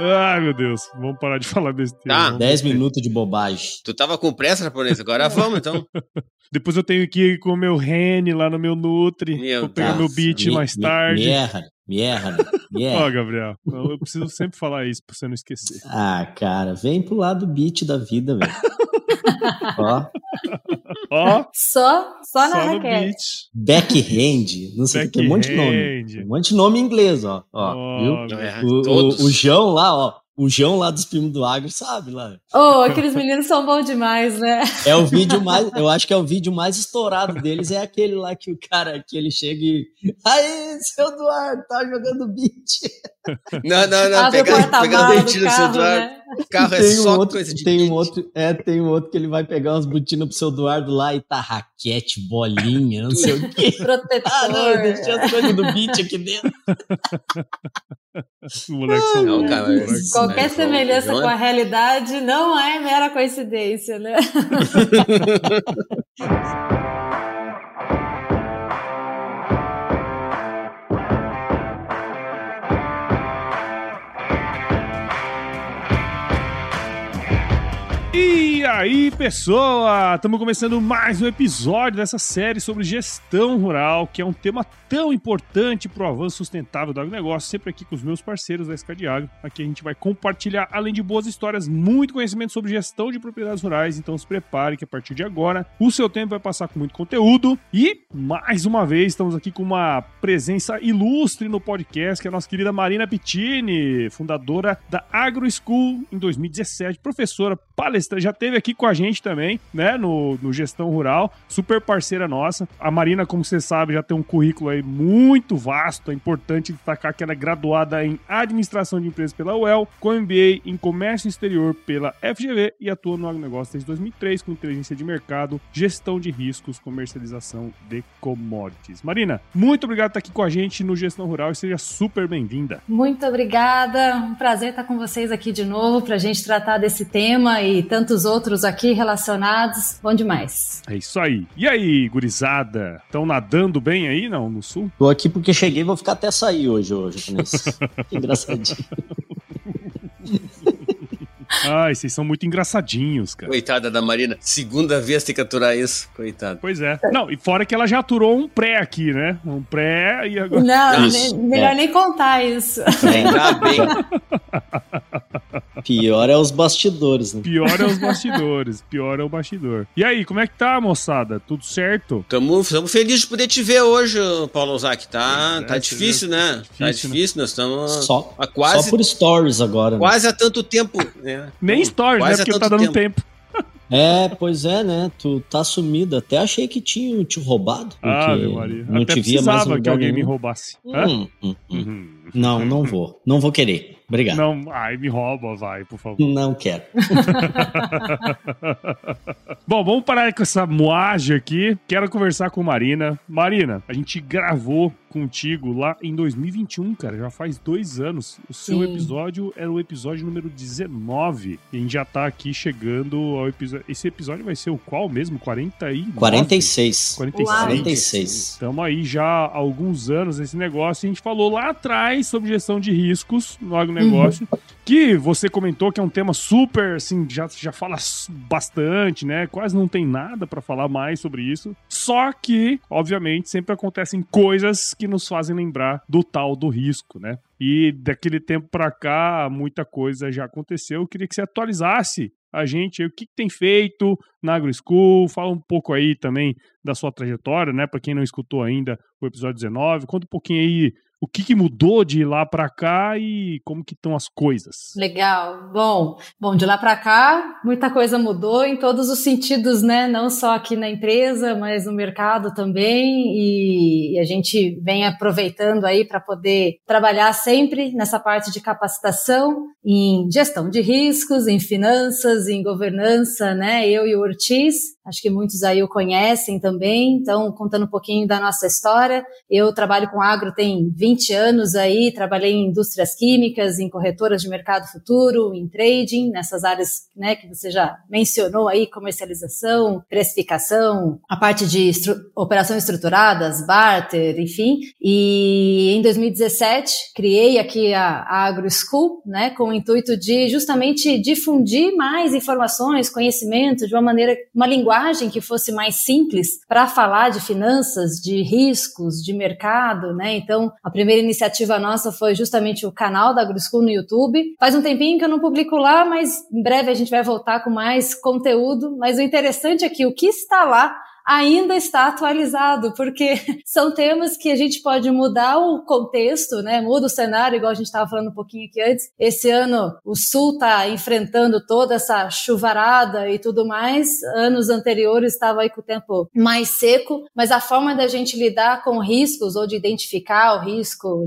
Ai, meu Deus. Vamos parar de falar besteira. Tá. 10 minutos de bobagem. Tu tava com pressa, japonês? Agora vamos, então. Depois eu tenho que ir com o meu Rene lá no meu Nutri. Meu Vou pegar meu beat Me- mais me- tarde. Me erra, me erra, me Ó, erra. Gabriel, eu preciso sempre falar isso pra você não esquecer. Ah, cara, vem pro lado beat da vida, velho. Ó, Ó, Só, só na só no raquete. backhand, não sei o que, tem um monte de nome. Um monte de nome em inglês, ó. ó Ó, viu? É, O, todos. o, o João lá, ó. O João lá dos primos do Agro sabe lá. Oh, aqueles meninos são bons demais, né? É o vídeo mais, eu acho que é o vídeo mais estourado deles, é aquele lá que o cara, que ele chega e. Aí, seu Eduardo, tá jogando beat. Não, não, não. Pegar, pegar o porta-malas do dentinho do Eduardo. né? O carro é Tem um só outro, coisa de tem um outro, é, tem um outro que ele vai pegar umas botinas pro seu Eduardo lá e tá raquete, bolinha, não sei o quê. Protetor. Ah, não, eu deixei as coisas do beat aqui dentro. São Não, cara, são Qualquer semelhança João é- com a realidade não é mera coincidência, né? aí, pessoa! Estamos começando mais um episódio dessa série sobre gestão rural, que é um tema tão importante para o avanço sustentável do agronegócio, sempre aqui com os meus parceiros da Agro. Aqui a gente vai compartilhar, além de boas histórias, muito conhecimento sobre gestão de propriedades rurais, então se prepare que a partir de agora o seu tempo vai passar com muito conteúdo. E, mais uma vez, estamos aqui com uma presença ilustre no podcast, que é a nossa querida Marina Pittini, fundadora da Agro School em 2017, professora, palestrante, já esteve aqui com a gente também, né, no, no Gestão Rural, super parceira nossa. A Marina, como você sabe, já tem um currículo aí muito vasto, é importante destacar que ela é graduada em Administração de Empresas pela UEL, com MBA em Comércio Exterior pela FGV e atua no agronegócio desde 2003 com inteligência de mercado, gestão de riscos, comercialização de commodities. Marina, muito obrigado por estar aqui com a gente no Gestão Rural e seja super bem-vinda. Muito obrigada. Um prazer estar com vocês aqui de novo para a gente tratar desse tema e tantos outros aqui relacionados. Bom demais. É isso aí. E aí, gurizada? Estão nadando bem aí, não, no sul? Tô aqui porque cheguei e vou ficar até sair hoje, hoje, engraçadinho. Ai, vocês são muito engraçadinhos, cara. Coitada da Marina. Segunda vez tem que aturar isso. Coitado. Pois é. Não, e fora que ela já aturou um pré aqui, né? Um pré e agora. Não, Isso, nem- melhor é. nem contar isso. Lembrar bem. Pior é os bastidores, né? Pior é os bastidores, pior é o bastidor. E aí, como é que tá, moçada? Tudo certo? Tamo, tamo felizes de poder te ver hoje, Paulo Ozaki. Tá, é, tá difícil, seja, né? tá Tá difícil, difícil, nós estamos Só, quase, só por stories agora. né? quase há tanto tempo. Né? Nem stories, né? Quase há Porque tá dando tempo. É, pois é, né? Tu tá sumido. Até achei que tinham te roubado. Ah, Maria. Não Até te via mais precisava que alguém me nenhum. roubasse. Hã? Hum, hum, hum. Uhum. Não, não vou. Não vou querer. Obrigado. Não, Não, ai, me rouba, vai, por favor. quero. Bom, vamos parar com essa moagem aqui. Quero conversar com Marina. Marina, a gente gravou contigo lá em 2021, cara. Já faz dois anos. O seu Sim. episódio era o episódio número 19. E a gente já tá aqui chegando ao episódio. Esse episódio vai ser o qual mesmo? 49? 46. 46. Uau. 46. Estamos aí já há alguns anos nesse negócio. A gente falou lá atrás sobre gestão de riscos no agronegócio, que você comentou que é um tema super, assim, já, já fala bastante, né? Quase não tem nada para falar mais sobre isso. Só que, obviamente, sempre acontecem coisas que nos fazem lembrar do tal do risco, né? E daquele tempo para cá, muita coisa já aconteceu. Eu queria que você atualizasse a gente o que, que tem feito na AgroSchool, fala um pouco aí também da sua trajetória, né? Para quem não escutou ainda o episódio 19, conta um pouquinho aí o que, que mudou de lá para cá e como que estão as coisas. Legal. Bom, bom, de lá para cá, muita coisa mudou em todos os sentidos, né? Não só aqui na empresa, mas no mercado também. E, a gente vem aproveitando aí para poder trabalhar sempre nessa parte de capacitação em gestão de riscos, em finanças, em governança, né? Eu e o Ortiz, acho que muitos aí o conhecem também. Então, contando um pouquinho da nossa história, eu trabalho com agro tem 20 anos aí, trabalhei em indústrias químicas, em corretoras de mercado futuro, em trading, nessas áreas né, que você já mencionou aí, comercialização, precificação, a parte de estru operações estruturadas, barter, enfim. E em 2017, criei aqui a, a Agro School, né, com o intuito de justamente difundir mais informações, conhecimento de uma maneira, uma linguagem que fosse mais simples para falar de finanças, de riscos, de mercado, né? Então, a primeira iniciativa nossa foi justamente o canal da AgroSchool no YouTube. Faz um tempinho que eu não publico lá, mas em breve a gente vai voltar com mais conteúdo. Mas o interessante é que o que está lá ainda está atualizado, porque são temas que a gente pode mudar o contexto, né? Muda o cenário, igual a gente estava falando um pouquinho aqui antes. Esse ano o Sul está enfrentando toda essa chuvarada e tudo mais. Anos anteriores estava aí com o tempo mais seco, mas a forma da gente lidar com riscos ou de identificar o risco,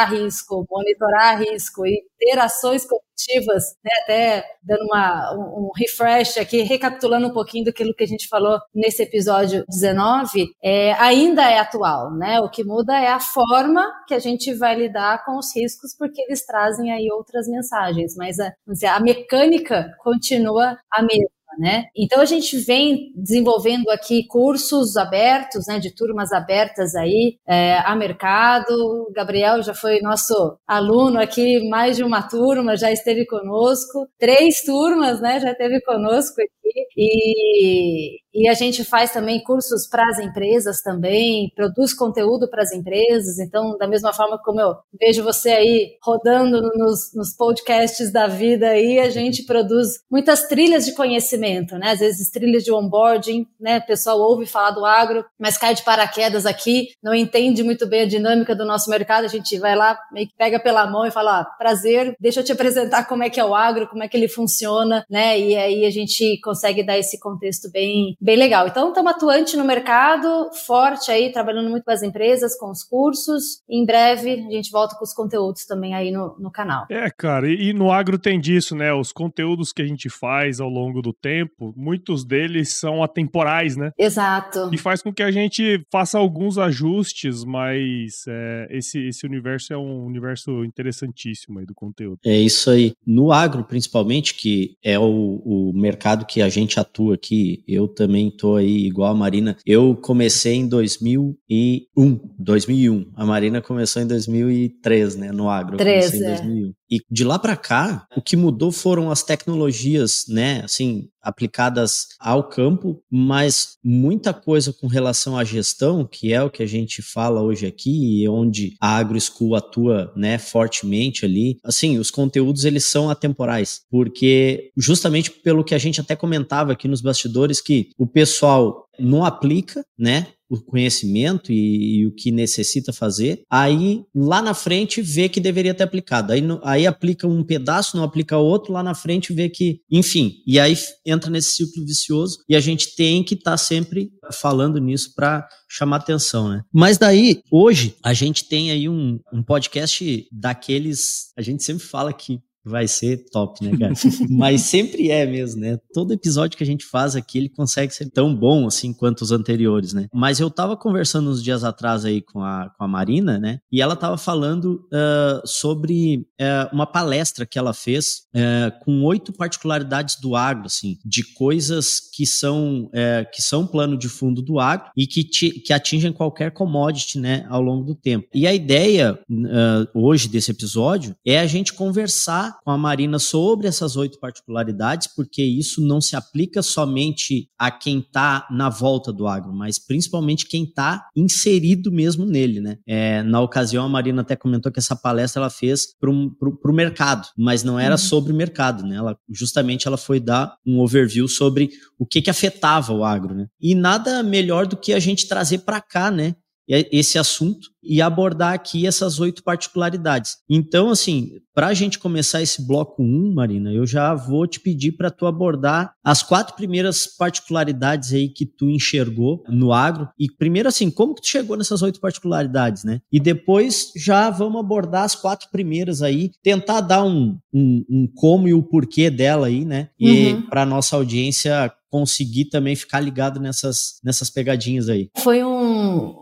risco, monitorar risco e ter ações corretivas, né, até dando uma, um, um, refresh aqui, recapitulando um pouquinho do que a gente falou nesse episódio 19, é, ainda é atual, né? O que muda é a forma que a gente vai lidar com os riscos, porque eles trazem aí outras mensagens, mas a, a mecânica continua a mesma. Né? Então a gente vem desenvolvendo aqui cursos abertos, né, de turmas abertas aí é, a mercado. O Gabriel já foi nosso aluno aqui, mais de uma turma, já esteve conosco, três turmas, né, já esteve conosco aqui. E, e a gente faz também cursos para as empresas também, produz conteúdo para as empresas. Então, da mesma forma como eu vejo você aí rodando nos, nos podcasts da vida aí, a gente produz muitas trilhas de conhecimento, né? Às vezes trilhas de onboarding, né? O pessoal ouve falar do agro, mas cai de paraquedas aqui, não entende muito bem a dinâmica do nosso mercado. A gente vai lá, meio que pega pela mão e fala: ah, prazer, deixa eu te apresentar como é que é o agro, como é que ele funciona, né? E aí a gente consegue dar esse contexto bem bem legal. Então, estamos atuante no mercado, forte aí, trabalhando muito com as empresas, com os cursos. Em breve, a gente volta com os conteúdos também aí no, no canal. É, cara, e, e no agro tem disso, né? Os conteúdos que a gente faz ao longo do tempo, muitos deles são atemporais, né? Exato. E faz com que a gente faça alguns ajustes, mas é, esse, esse universo é um universo interessantíssimo aí do conteúdo. É isso aí. No agro, principalmente, que é o, o mercado que a gente atua aqui, eu também tô aí igual a Marina. Eu comecei em 2001, 2001. A Marina começou em 2003, né, no agro. 13, em 2001. E de lá para cá, o que mudou foram as tecnologias, né, assim, aplicadas ao campo, mas muita coisa com relação à gestão, que é o que a gente fala hoje aqui, e onde a AgroSchool atua, né, fortemente ali. Assim, os conteúdos eles são atemporais, porque justamente pelo que a gente até comentava aqui nos bastidores que o pessoal não aplica, né? O conhecimento e, e, o que necessita fazer, aí lá na frente vê que deveria ter aplicado. Aí, aí aplica um pedaço, não aplica outro, lá na frente vê que, enfim, e aí entra nesse ciclo vicioso e a gente tem que estar tá sempre falando nisso para chamar atenção, né? Mas daí, hoje, a gente tem aí um, um podcast daqueles. A gente sempre fala que vai ser top, né, cara? Mas sempre é mesmo, né? Todo episódio que a gente faz aqui, ele consegue ser tão bom assim quanto os anteriores, né? Mas eu tava conversando uns dias atrás aí com a, com a Marina, né? E ela tava falando uh, sobre uh, uma palestra que ela fez uh, com oito particularidades do agro, assim, de coisas que são, que são plano de fundo do agro e que, te, que atingem qualquer commodity, né, ao longo do tempo. E a ideia hoje desse episódio é a gente conversar com a Marina sobre essas oito particularidades, porque isso não se aplica somente a quem está na volta do agro, mas principalmente quem está inserido mesmo nele, né? É, na ocasião, a Marina até comentou que essa palestra ela fez para o mercado, mas não era uhum. sobre o mercado, né? Ela, justamente ela foi dar um overview sobre o que, que afetava o agro, né? E nada melhor do que a gente trazer para cá, né? Esse assunto e abordar aqui essas oito particularidades. Então, assim, para a gente começar esse bloco 1, Marina, eu já vou te pedir para tu abordar as quatro primeiras particularidades aí que tu enxergou no agro. E primeiro, assim, como que tu chegou nessas oito particularidades, né? E depois já vamos abordar as quatro primeiras aí, tentar dar um, um, um como e o porquê dela aí, né? E uhum. para nossa audiência conseguir também ficar ligado nessas, nessas pegadinhas aí. Foi um,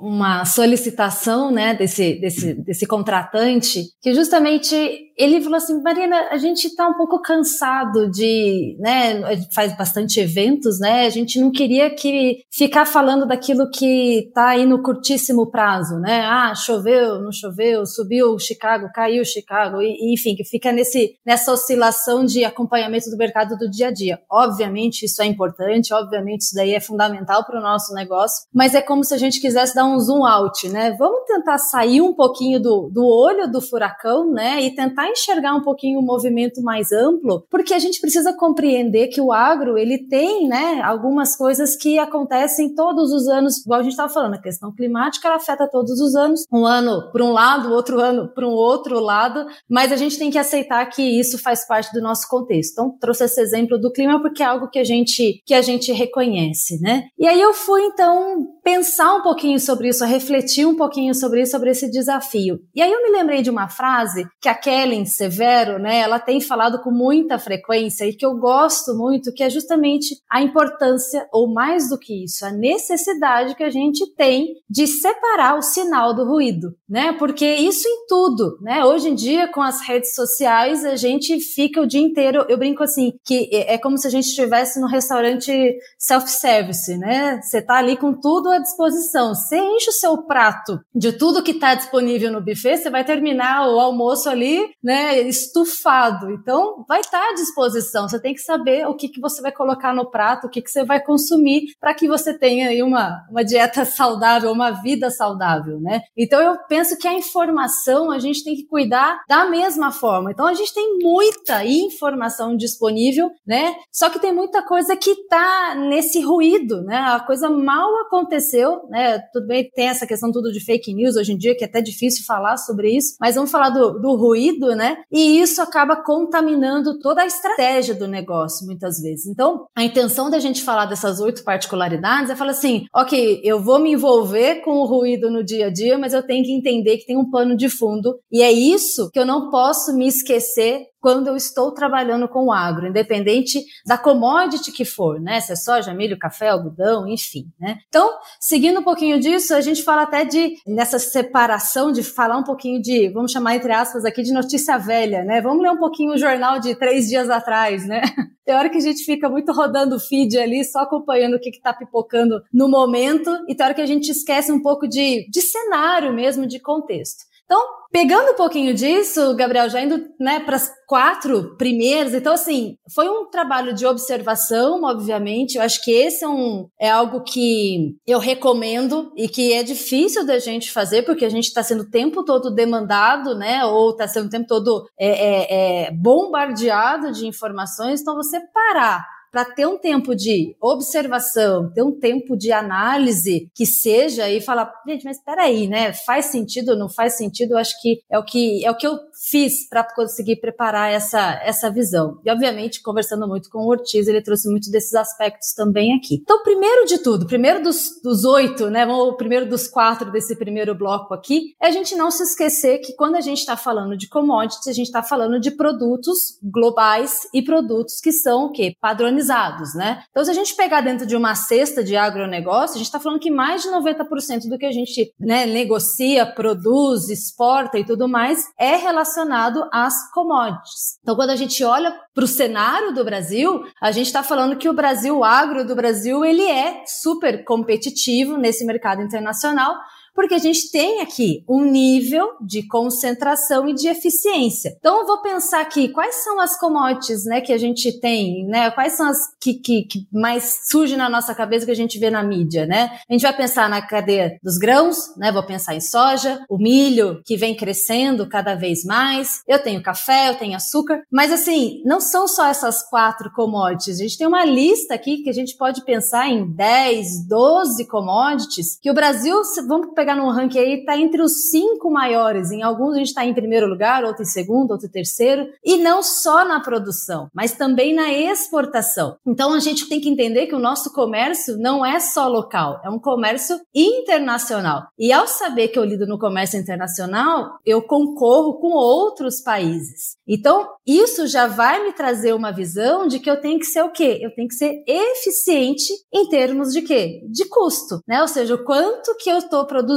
uma solicitação né, desse, desse, desse contratante que justamente ele falou assim, Marina, a gente está um pouco cansado de, né, faz bastante eventos, né, a gente não queria que ficar falando daquilo que está aí no curtíssimo prazo, né, ah, choveu, não choveu, subiu Chicago, caiu Chicago, e, enfim, que fica nesse, nessa oscilação de acompanhamento do mercado do dia a dia. Obviamente isso é importante, obviamente isso daí é fundamental para o nosso negócio, mas é como se a gente quisesse dar um zoom out, né, vamos tentar sair um pouquinho do, do olho do furacão, né, e tentar enxergar um pouquinho o movimento mais amplo, porque a gente precisa compreender que o agro, ele tem, né, algumas coisas que acontecem todos os anos, igual a gente estava falando, a questão climática ela afeta todos os anos, um ano para um lado, outro ano para um outro lado, mas a gente tem que aceitar que isso faz parte do nosso contexto. Então, trouxe esse exemplo do clima porque é algo que a gente que a gente reconhece, né? E aí eu fui então pensar um pouquinho sobre isso, refletir um pouquinho sobre isso, sobre esse desafio. E aí eu me lembrei de uma frase que a Kelly Severo, né, ela tem falado com muita frequência e que eu gosto muito, que é justamente a importância, ou mais do que isso, a necessidade que a gente tem de separar o sinal do ruído, né? Porque isso em tudo, né? Hoje em dia, com as redes sociais, a gente fica o dia inteiro, eu brinco assim, que é como se a gente estivesse no restaurante self-service, né? Você tá ali com tudo à disposição. Você enche o seu prato de tudo que está disponível no buffet, você vai terminar o almoço ali, né? estufado. Então, vai estar à disposição. Você tem que saber o que, que você vai colocar no prato, o que, que você vai consumir para que você tenha aí uma, uma dieta saudável, uma vida saudável, né? Então, eu penso que a informação a gente tem que cuidar da mesma forma. Então, a gente tem muita informação disponível, né? Só que tem muita coisa que está nesse ruído, né? A coisa mal aconteceu, né? Tudo bem, tem essa questão tudo de fake news hoje em dia, que é até difícil falar sobre isso, mas vamos falar do, do ruído, né? E isso acaba contaminando toda a estratégia do negócio, muitas vezes. Então, a intenção da gente falar dessas oito particularidades é falar assim: ok, eu vou me envolver com o ruído no dia a dia, mas eu tenho que entender que tem um pano de fundo. E é isso que eu não posso me esquecer quando eu estou trabalhando com o agro, independente da commodity que for, né? Se é soja, milho, café, algodão, enfim, né? Então, seguindo um pouquinho disso, a gente fala até de, nessa separação, de falar um pouquinho de, vamos chamar entre aspas aqui, de notícia velha, né? Vamos ler um pouquinho o jornal de três dias atrás, né? Tem hora que a gente fica muito rodando o feed ali, só acompanhando o que está pipocando no momento, e tem hora que a gente esquece um pouco de, de cenário mesmo, de contexto. Então, pegando um pouquinho disso, Gabriel, já indo né, para as quatro primeiras, então, assim, foi um trabalho de observação, obviamente. Eu acho que esse é, um, é algo que eu recomendo e que é difícil da gente fazer, porque a gente está sendo o tempo todo demandado, né? Ou está sendo o tempo todo é, é, é, bombardeado de informações. Então, você parar para ter um tempo de observação, ter um tempo de análise que seja e falar, gente, mas espera aí, né? Faz sentido ou não faz sentido? Eu acho que é o que é o que eu fiz para conseguir preparar essa essa visão. E obviamente, conversando muito com o Ortiz, ele trouxe muitos desses aspectos também aqui. Então, primeiro de tudo, primeiro dos, dos oito, né? O primeiro dos quatro desse primeiro bloco aqui, é a gente não se esquecer que quando a gente está falando de commodities, a gente está falando de produtos globais e produtos que são o quê? Padronizados padronizados, né? Então, se a gente pegar dentro de uma cesta de agronegócio, a gente está falando que mais de 90% do que a gente né, negocia, produz, exporta e tudo mais é relacionado às commodities. Então, quando a gente olha para o cenário do Brasil, a gente está falando que o Brasil, o agro do Brasil, ele é super competitivo nesse mercado internacional, porque a gente tem aqui um nível de concentração e de eficiência. Então, eu vou pensar aqui quais são as commodities né, que a gente tem, né? Quais são as que, que, que mais surgem na nossa cabeça que a gente vê na mídia, né? A gente vai pensar na cadeia dos grãos, né? Vou pensar em soja, o milho que vem crescendo cada vez mais. Eu tenho café, eu tenho açúcar, mas assim, não são só essas quatro commodities. A gente tem uma lista aqui que a gente pode pensar em 10, 12 commodities que o Brasil, vamos pegar no ranking aí, está entre os cinco maiores. Em alguns a gente está em primeiro lugar, outro em segundo, outro em terceiro. E não só na produção, mas também na exportação. Então a gente tem que entender que o nosso comércio não é só local, é um comércio internacional. E ao saber que eu lido no comércio internacional, eu concorro com outros países. Então, isso já vai me trazer uma visão de que eu tenho que ser o quê? Eu tenho que ser eficiente em termos de quê? De custo, né? Ou seja, o quanto que eu estou produzindo,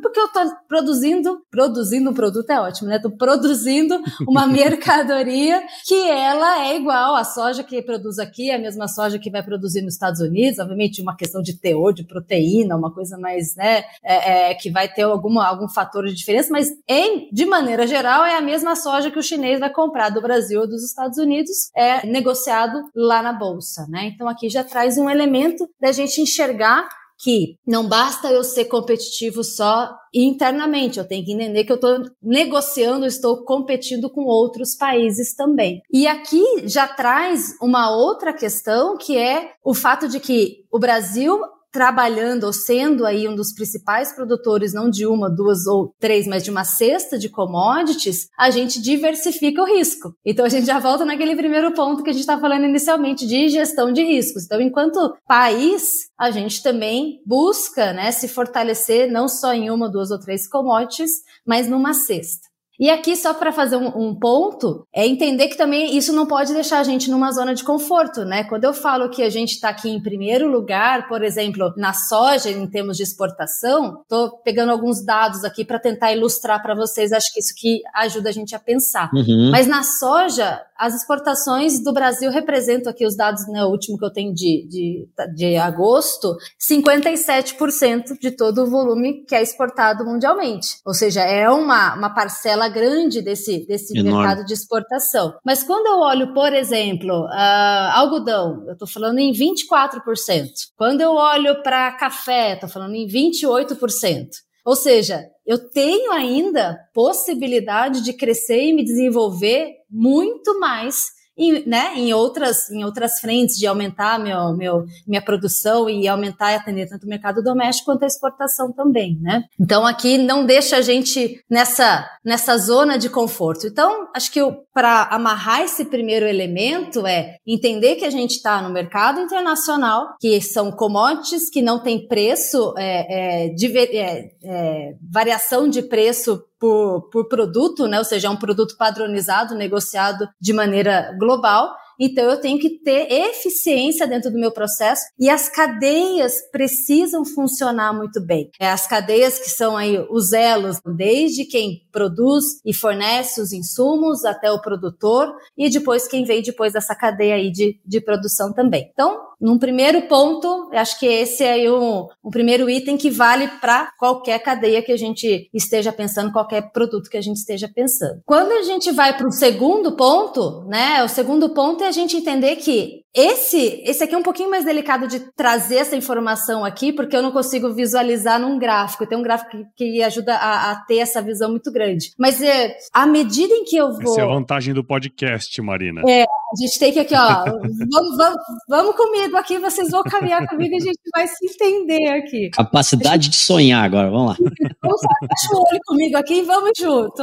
porque eu estou produzindo, produzindo um produto é ótimo, né? Estou produzindo uma mercadoria que ela é igual à soja que produz aqui, a mesma soja que vai produzir nos Estados Unidos, obviamente uma questão de teor de proteína, uma coisa mais, né, é, é, que vai ter alguma, algum fator de diferença, mas em, de maneira geral é a mesma soja que o chinês vai comprar do Brasil ou dos Estados Unidos, é negociado lá na bolsa, né? Então aqui já traz um elemento da gente enxergar que não basta eu ser competitivo só internamente, eu tenho que entender que eu estou negociando, estou competindo com outros países também. E aqui já traz uma outra questão que é o fato de que o Brasil trabalhando ou sendo aí um dos principais produtores, não de uma, duas ou três, mas de uma cesta de commodities, a gente diversifica o risco. Então a gente já volta naquele primeiro ponto que a gente está falando inicialmente de gestão de riscos. Então, enquanto país, a gente também busca né, se fortalecer não só em uma, duas ou três commodities, mas numa cesta. E aqui, só para fazer um, um, ponto, é entender que também isso não pode deixar a gente numa zona de conforto, né? Quando eu falo que a gente está aqui em primeiro lugar, por exemplo, na soja, em termos de exportação, estou pegando alguns dados aqui para tentar ilustrar para vocês, acho que isso que ajuda a gente a pensar. Uhum. Mas na soja, as exportações do Brasil representam aqui os dados, né, o último que eu tenho de, de, de agosto, 57% de todo o volume que é exportado mundialmente. Ou seja, é uma, uma parcela grande desse, desse mercado de exportação. Mas quando eu olho, por exemplo, uh, algodão, eu estou falando em 24%. Quando eu olho para café, estou falando em 28%. Ou seja, eu tenho ainda possibilidade de crescer e me desenvolver muito mais em, né, em, outras, em outras frentes de aumentar meu, meu, minha produção e aumentar e atender tanto o mercado doméstico quanto a exportação também, né? Então aqui não deixa a gente nessa, nessa zona de conforto. Então, acho que para amarrar esse primeiro elemento é entender que a gente está no mercado internacional, que são commodities que não tem preço, é, é, de, é, é variação de preço por, por produto, né? Ou seja, é um produto padronizado, negociado de maneira global. Então eu tenho que ter eficiência dentro do meu processo e as cadeias precisam funcionar muito bem. É, as cadeias que são aí os elos, desde quem produz e fornece os insumos até o produtor e depois quem vem depois dessa cadeia aí de, de produção também. Então, num primeiro ponto, acho que esse é um, um primeiro item que vale para qualquer cadeia que a gente esteja pensando, qualquer produto que a gente esteja pensando. Quando a gente vai para o segundo ponto, né? O segundo ponto é a gente entender que esse, esse aqui é um pouquinho mais delicado de trazer essa informação aqui, porque eu não consigo visualizar num gráfico. Tem um gráfico que, que ajuda a, a, ter essa visão muito grande. Mas é, à medida em que eu vou. Essa é a vantagem do podcast, Marina. É, a gente tem que aqui, ó. vamos, vamos, vamos comigo aqui, vocês vão caminhar comigo e a gente vai se entender aqui. Capacidade gente... de sonhar agora, vamos lá. Vamos fecha o olho comigo aqui e vamos junto.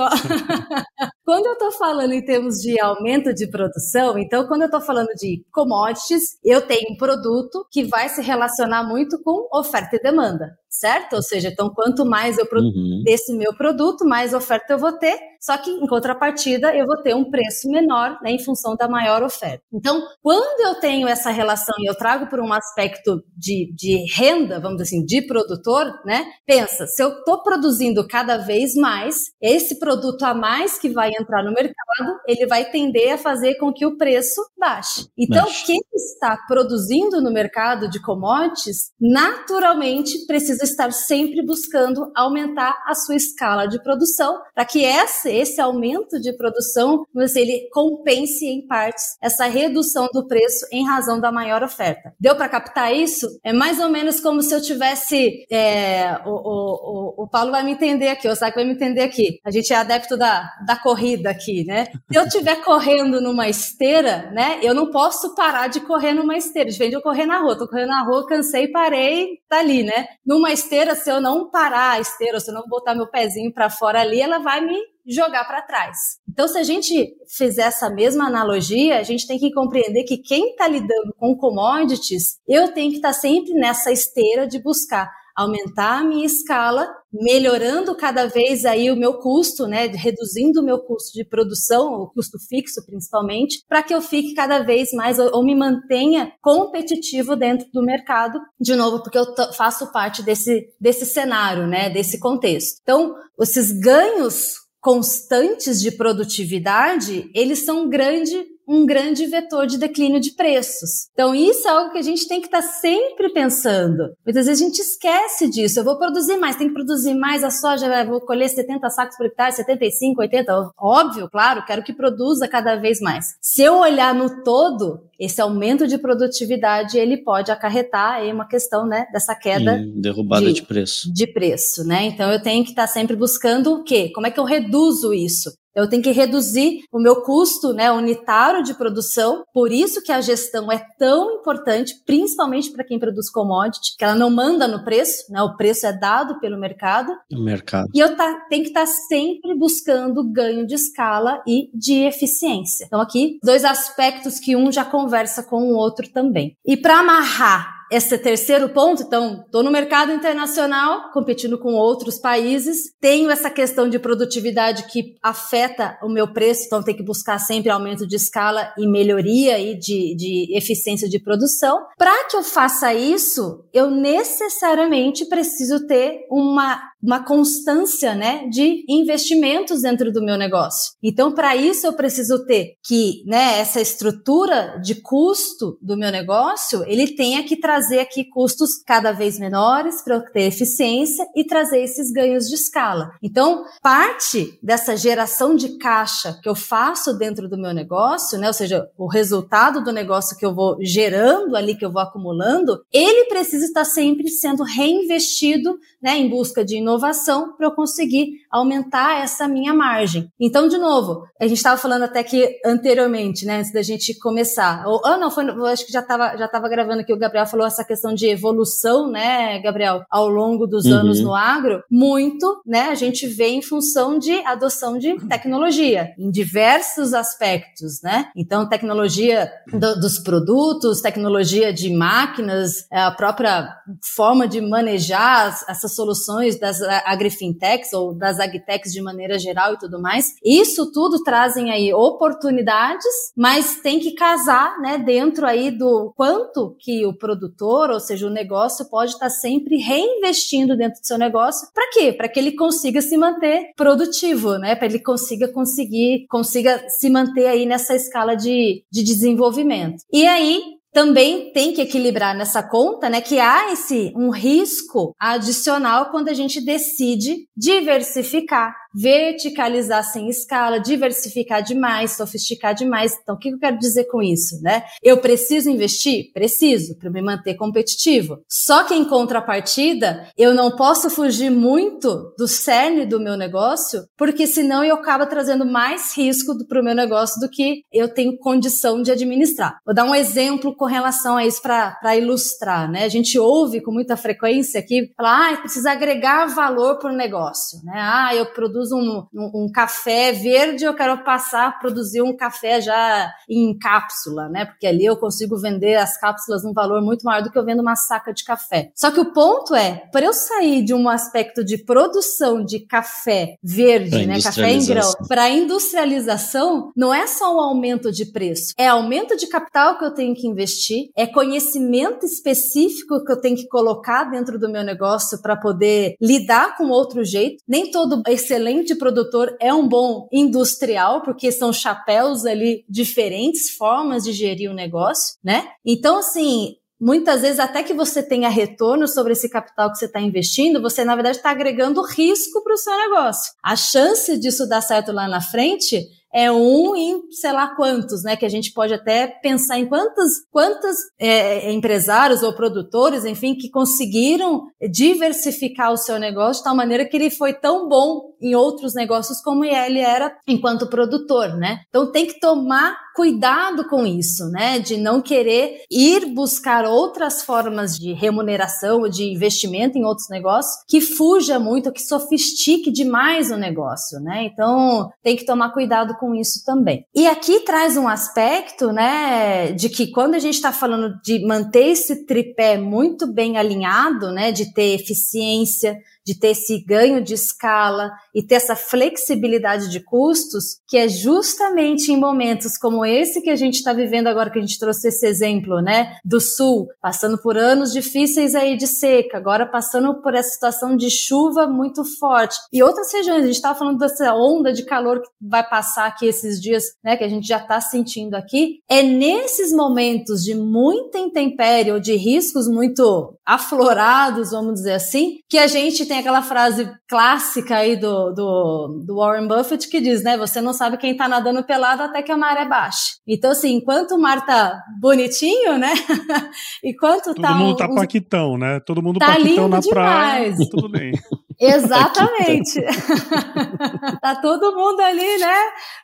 Quando eu estou falando em termos de aumento de produção, então quando eu estou falando de commodities, eu tenho um produto que vai se relacionar muito com oferta e demanda certo? Ou seja, então quanto mais eu produzo uhum. desse meu produto, mais oferta eu vou ter, só que em contrapartida eu vou ter um preço menor né, em função da maior oferta. Então, quando eu tenho essa relação e eu trago por um aspecto de, de renda, vamos dizer assim, de produtor, né? Pensa, se eu estou produzindo cada vez mais, esse produto a mais que vai entrar no mercado, ele vai tender a fazer com que o preço baixe. Então, quem está produzindo no mercado de commodities, naturalmente precisa estar sempre buscando aumentar a sua escala de produção para que esse, esse aumento de produção, ele compense em partes essa redução do preço em razão da maior oferta. Deu para captar isso? É mais ou menos como se eu tivesse. É, o, o, o, o, Paulo vai me entender aqui, o Osaka vai me entender aqui. A gente é adepto da, da corrida aqui, né? Se eu estiver correndo numa esteira, né? Eu não posso parar de correr numa esteira. Diferente de eu correr na rua. Tô correndo na rua, cansei, parei, tá ali, né? Numa esteira, se eu não parar a esteira, se eu não botar meu pezinho para fora ali, ela vai me jogar para trás. Então, se a gente fizer essa mesma analogia, a gente tem que compreender que quem está lidando com commodities, eu tenho que estar tá sempre nessa esteira de buscar aumentar a minha escala, melhorando cada vez aí o meu custo, né, reduzindo o meu custo de produção, o custo fixo principalmente, para que eu fique cada vez mais ou, ou, me mantenha competitivo dentro do mercado, de novo, porque eu faço parte desse, desse cenário, né, desse contexto. Então, esses ganhos constantes de produtividade, eles são grande um grande vetor de declínio de preços. Então, isso é algo que a gente tem que estar tá sempre pensando. Muitas vezes a gente esquece disso. Eu vou produzir mais, tem que produzir mais a soja, vou colher 70 sacos por hectare, 75, 80. Óbvio, claro, quero que produza cada vez mais. Se eu olhar no todo, esse aumento de produtividade ele pode acarretar aí uma questão né, dessa queda derrubada de, de, preço de preço né então eu tenho que estar sempre buscando o quê como é que eu reduzo isso eu tenho que reduzir o meu custo né, unitário de produção. Por isso que a gestão é tão importante, principalmente para quem produz commodity, que ela não manda no preço, né, o preço é dado pelo mercado. O mercado. E eu tá, tenho que estar tá sempre buscando ganho de escala e de eficiência. Então, aqui, dois aspectos que um já conversa com o outro também. E para amarrar esse terceiro ponto, então, estou no mercado internacional, competindo com outros países, tenho essa questão de produtividade que afeta o meu preço, então tem que buscar sempre aumento de escala e melhoria e de, de eficiência de produção. Para que eu faça isso, eu necessariamente preciso ter uma uma constância, né, de investimentos dentro do meu negócio. Então, para isso eu preciso ter que, né, essa estrutura de custo do meu negócio, ele tenha que trazer aqui custos cada vez menores para eu ter eficiência e trazer esses ganhos de escala. Então, parte dessa geração de caixa que eu faço dentro do meu negócio, né, ou seja, o resultado do negócio que eu vou gerando ali, que eu vou acumulando, ele precisa estar sempre sendo reinvestido, né, em busca de inovação para eu conseguir aumentar essa minha margem. Então, de novo, a gente estava falando até que anteriormente, né, antes da gente começar. Ou, ah, não, foi, eu acho que já estava já tava gravando que o Gabriel falou essa questão de evolução, né, Gabriel, ao longo dos uhum. anos no agro. Muito, né, a gente vê em função de adoção de tecnologia em diversos aspectos, né? Então, tecnologia do, dos produtos, tecnologia de máquinas, a própria forma de manejar essas soluções das agrifintechs ou das agtechs de maneira geral e tudo mais. Isso tudo trazem aí oportunidades, mas tem que casar, né, dentro aí do quanto que o produtor, ou seja, o negócio pode estar sempre reinvestindo dentro do seu negócio. Para quê? Para que ele consiga se manter produtivo, né? Para ele consiga conseguir, consiga se manter aí nessa escala de, de desenvolvimento. E aí, também tem que equilibrar nessa conta, né, que há esse um risco adicional quando a gente decide diversificar verticalizar sem escala, diversificar demais, sofisticar demais. Então, o que eu quero dizer com isso, né? Eu preciso investir? Preciso, para me manter competitivo. Só que em contrapartida, eu não posso fugir muito do cerne do meu negócio, porque senão eu acabo trazendo mais risco para o meu negócio do que eu tenho condição de administrar. Vou dar um exemplo com relação a isso para ilustrar, né? A gente ouve com muita frequência aqui falar, ah, precisa agregar valor para o negócio, né? Ah, eu produzo produzo um, um, um, café verde, eu quero passar a produzir um café já em cápsula, né? Porque ali eu consigo vender as cápsulas num valor muito maior do que eu vendo uma saca de café. Só que o ponto é, para eu sair de um aspecto de produção de café verde, né? Café em grão, para industrialização, não é só um aumento de preço, é aumento de capital que eu tenho que investir, é conhecimento específico que eu tenho que colocar dentro do meu negócio para poder lidar com outro jeito. Nem todo excelente excelente produtor é um bom industrial, porque são chapéus ali diferentes formas de gerir o negócio, né? Então, assim, muitas vezes, até que você tenha retorno sobre esse capital que você está investindo, você, na verdade, está agregando risco para o seu negócio. A chance disso dar certo lá na frente é um em sei lá quantos, né? Que a gente pode até pensar em quantas, quantas é, empresários ou produtores, enfim, que conseguiram diversificar o seu negócio de tal maneira que ele foi tão bom em outros negócios como ele era enquanto produtor, né? Então tem que tomar cuidado com isso, né? De não querer ir buscar outras formas de remuneração ou de investimento em outros negócios que fuja muito, que sofistique demais o negócio, né? Então tem que tomar cuidado com isso também. E aqui traz um aspecto, né, de que quando a gente está falando de manter esse tripé muito bem alinhado, né, de ter eficiência, de ter esse ganho de escala e ter essa flexibilidade de custos, que é justamente em momentos como esse que a gente está vivendo agora, que a gente trouxe esse exemplo, né, do Sul, passando por anos difíceis aí de seca, agora passando por essa situação de chuva muito forte. E outras regiões, a gente estava falando dessa onda de calor que vai passar aqui esses dias, né, que a gente já está sentindo aqui. É nesses momentos de muita intempérie ou de riscos muito aflorados, vamos dizer assim, que a gente tem tem aquela frase clássica aí do, do, do, Warren Buffett que diz, né? Você não sabe quem tá nadando pelado até que a maré baixe. Então, assim, enquanto o mar tá bonitinho, né? enquanto Todo tá. Todo mundo tá paquitão, né? Todo mundo tá paquitão na demais. praia. Tudo bem. Exatamente. tá todo mundo ali, né?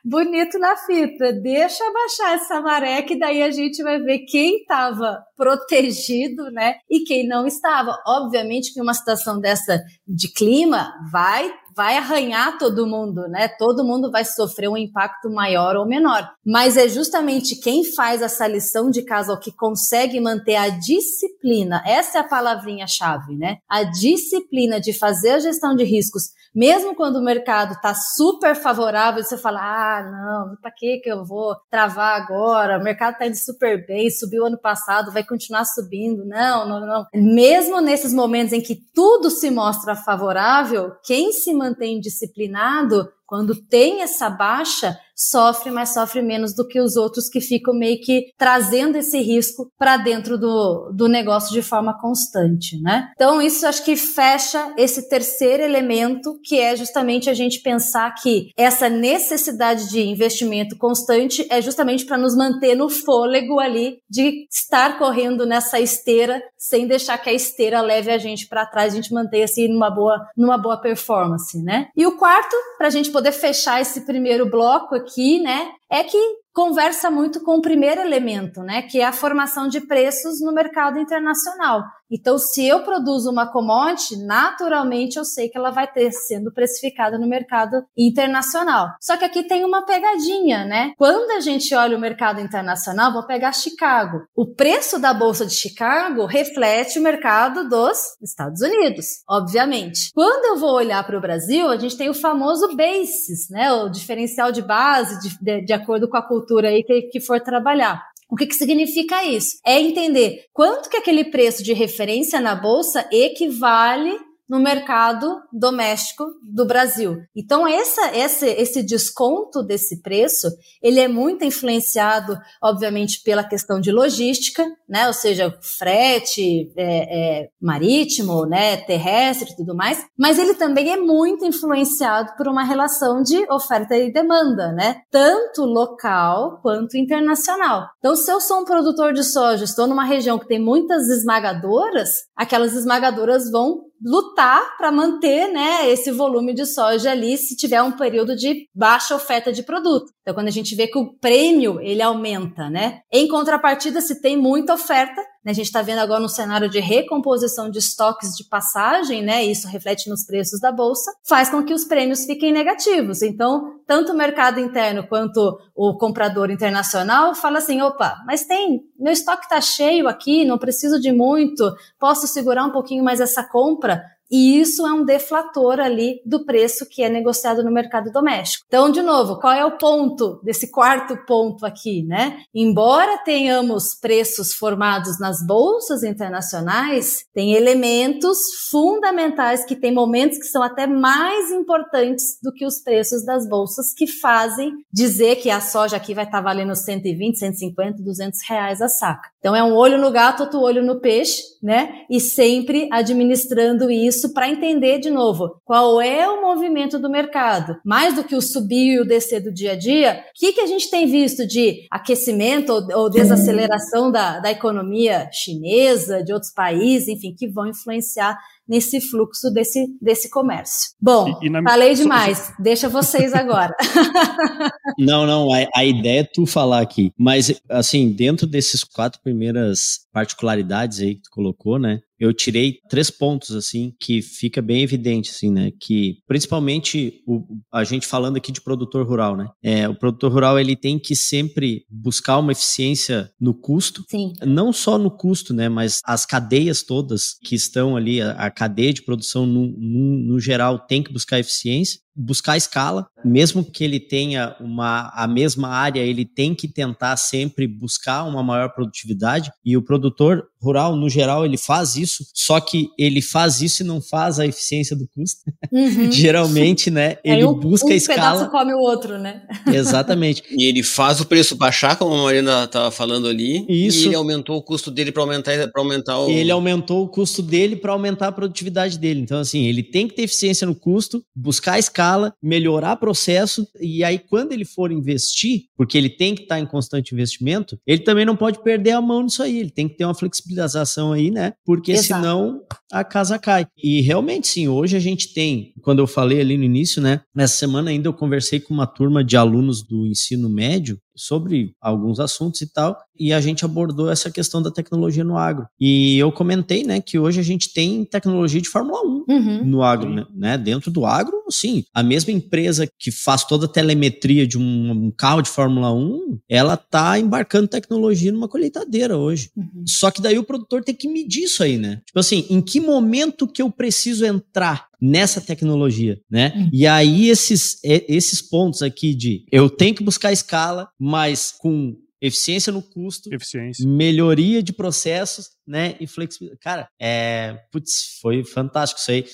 Bonito na fita. Deixa baixar essa maré que daí a gente vai ver quem estava protegido, né? E quem não estava. Obviamente que uma situação dessa de clima vai vai arranhar todo mundo, né? Todo mundo vai sofrer um impacto maior ou menor. Mas é justamente quem faz essa lição de casa, que consegue manter a disciplina, essa é a palavrinha-chave, né? A disciplina de fazer a gestão de riscos mesmo quando o mercado está super favorável, você fala, ah, não, para que que eu vou travar agora? O mercado está indo super bem, subiu ano passado, vai continuar subindo. Não, não, não. Mesmo nesses momentos em que tudo se mostra favorável, quem se mantém disciplinado quando tem essa baixa, sofre, mas sofre menos do que os outros que ficam meio que trazendo esse risco para dentro do, do negócio de forma constante, né? Então, isso acho que fecha esse terceiro elemento, que é justamente a gente pensar que essa necessidade de investimento constante é justamente para nos manter no fôlego ali de estar correndo nessa esteira sem deixar que a esteira leve a gente para trás, a gente manter assim numa boa, numa boa performance, né? E o quarto, para a gente poder fechar esse primeiro bloco aqui, né, é que conversa muito com o primeiro elemento, né, que é a formação de preços no mercado internacional. Então, se eu produzo uma commodity, naturalmente eu sei que ela vai ter sendo precificada no mercado internacional. Só que aqui tem uma pegadinha, né? Quando a gente olha o mercado internacional, vou pegar Chicago. O preço da bolsa de Chicago reflete o mercado dos Estados Unidos, obviamente. Quando eu vou olhar para o Brasil, a gente tem o famoso basis, né? O diferencial de base de, de, de acordo com a cultura aí que, que for trabalhar. O que, que significa isso? É entender quanto que aquele preço de referência na bolsa equivale no mercado doméstico do Brasil. Então essa, esse, esse desconto desse preço, ele é muito influenciado, obviamente, pela questão de logística, né? Ou seja, frete é, é, marítimo, né, terrestre e tudo mais. Mas ele também é muito influenciado por uma relação de oferta e demanda, né? Tanto local quanto internacional. Então, se eu sou um produtor de soja, estou numa região que tem muitas esmagadoras, aquelas esmagadoras vão lutar para manter né, esse volume de soja ali se tiver um período de baixa oferta de produto. Então, quando a gente vê que o prêmio ele aumenta, né? Em contrapartida, se tem muita oferta, né, a gente está vendo agora um cenário de recomposição de estoques de passagem, né? Isso reflete nos preços da bolsa, faz com que os prêmios fiquem negativos. Então, tanto o mercado interno quanto o comprador internacional fala assim: opa, mas tem, meu estoque está cheio aqui, não preciso de muito, posso segurar um pouquinho mais essa compra e isso é um deflator ali do preço que é negociado no mercado doméstico. Então, de novo, qual é o ponto desse quarto ponto aqui, né? Embora tenhamos preços formados nas bolsas internacionais, tem elementos fundamentais que tem momentos que são até mais importantes do que os preços das bolsas que fazem dizer que a soja aqui vai estar valendo 120, 150, 200 reais a saca. Então é um olho no gato, outro olho no peixe, né? E sempre administrando isso para entender de novo qual é o movimento do mercado. Mais do que o subir e o descer do dia a dia, o que, que a gente tem visto de aquecimento ou, ou desaceleração da, da economia chinesa, de outros países, enfim, que vão influenciar nesse fluxo desse, desse comércio. Bom, e, e na... falei demais, deixa vocês agora. não, não, a, a, ideia é tu falar aqui, mas assim, dentro desses quatro primeiras particularidades aí que tu colocou, né, eu tirei três pontos, assim, que fica bem evidente, assim, né? Que, principalmente, o, a gente falando aqui de produtor rural, né? É, o produtor rural, ele tem que sempre buscar uma eficiência no custo. Sim. Não só no custo, né? Mas as cadeias todas que estão ali, a, a cadeia de produção, no, no, no geral, tem que buscar eficiência buscar escala, mesmo que ele tenha uma, a mesma área, ele tem que tentar sempre buscar uma maior produtividade e o produtor rural, no geral, ele faz isso, só que ele faz isso e não faz a eficiência do custo. Uhum. Geralmente, né, ele um, busca um escala. Um pedaço come o outro, né? Exatamente. e ele faz o preço baixar, como a Marina estava falando ali, isso. e ele aumentou o custo dele para aumentar, aumentar o... Ele aumentou o custo dele para aumentar a produtividade dele. Então, assim, ele tem que ter eficiência no custo, buscar escala, melhorar processo, e aí quando ele for investir, porque ele tem que estar tá em constante investimento, ele também não pode perder a mão nisso aí, ele tem que ter uma flexibilização aí, né? Porque Exato. senão a casa cai. E realmente, sim, hoje a gente tem, quando eu falei ali no início, né? Nessa semana ainda eu conversei com uma turma de alunos do ensino médio sobre alguns assuntos e tal, e a gente abordou essa questão da tecnologia no agro. E eu comentei, né, que hoje a gente tem tecnologia de Fórmula 1 uhum. no agro, né, né? Dentro do agro, sim. A mesma empresa que faz toda a telemetria de um, um carro de Fórmula 1, ela tá embarcando tecnologia numa colheitadeira hoje. Uhum. Só que daí o produtor tem que medir isso aí, né? Tipo assim, em que momento que eu preciso entrar nessa tecnologia, né? Uhum. E aí esses, esses pontos aqui de eu tenho que buscar escala, mas com eficiência no custo, eficiência. melhoria de processos, né? E flexibilidade. Cara, é. Putz, foi fantástico isso aí.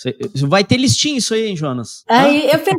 Vai ter listinha isso aí, hein, Jonas? Aí eu pensei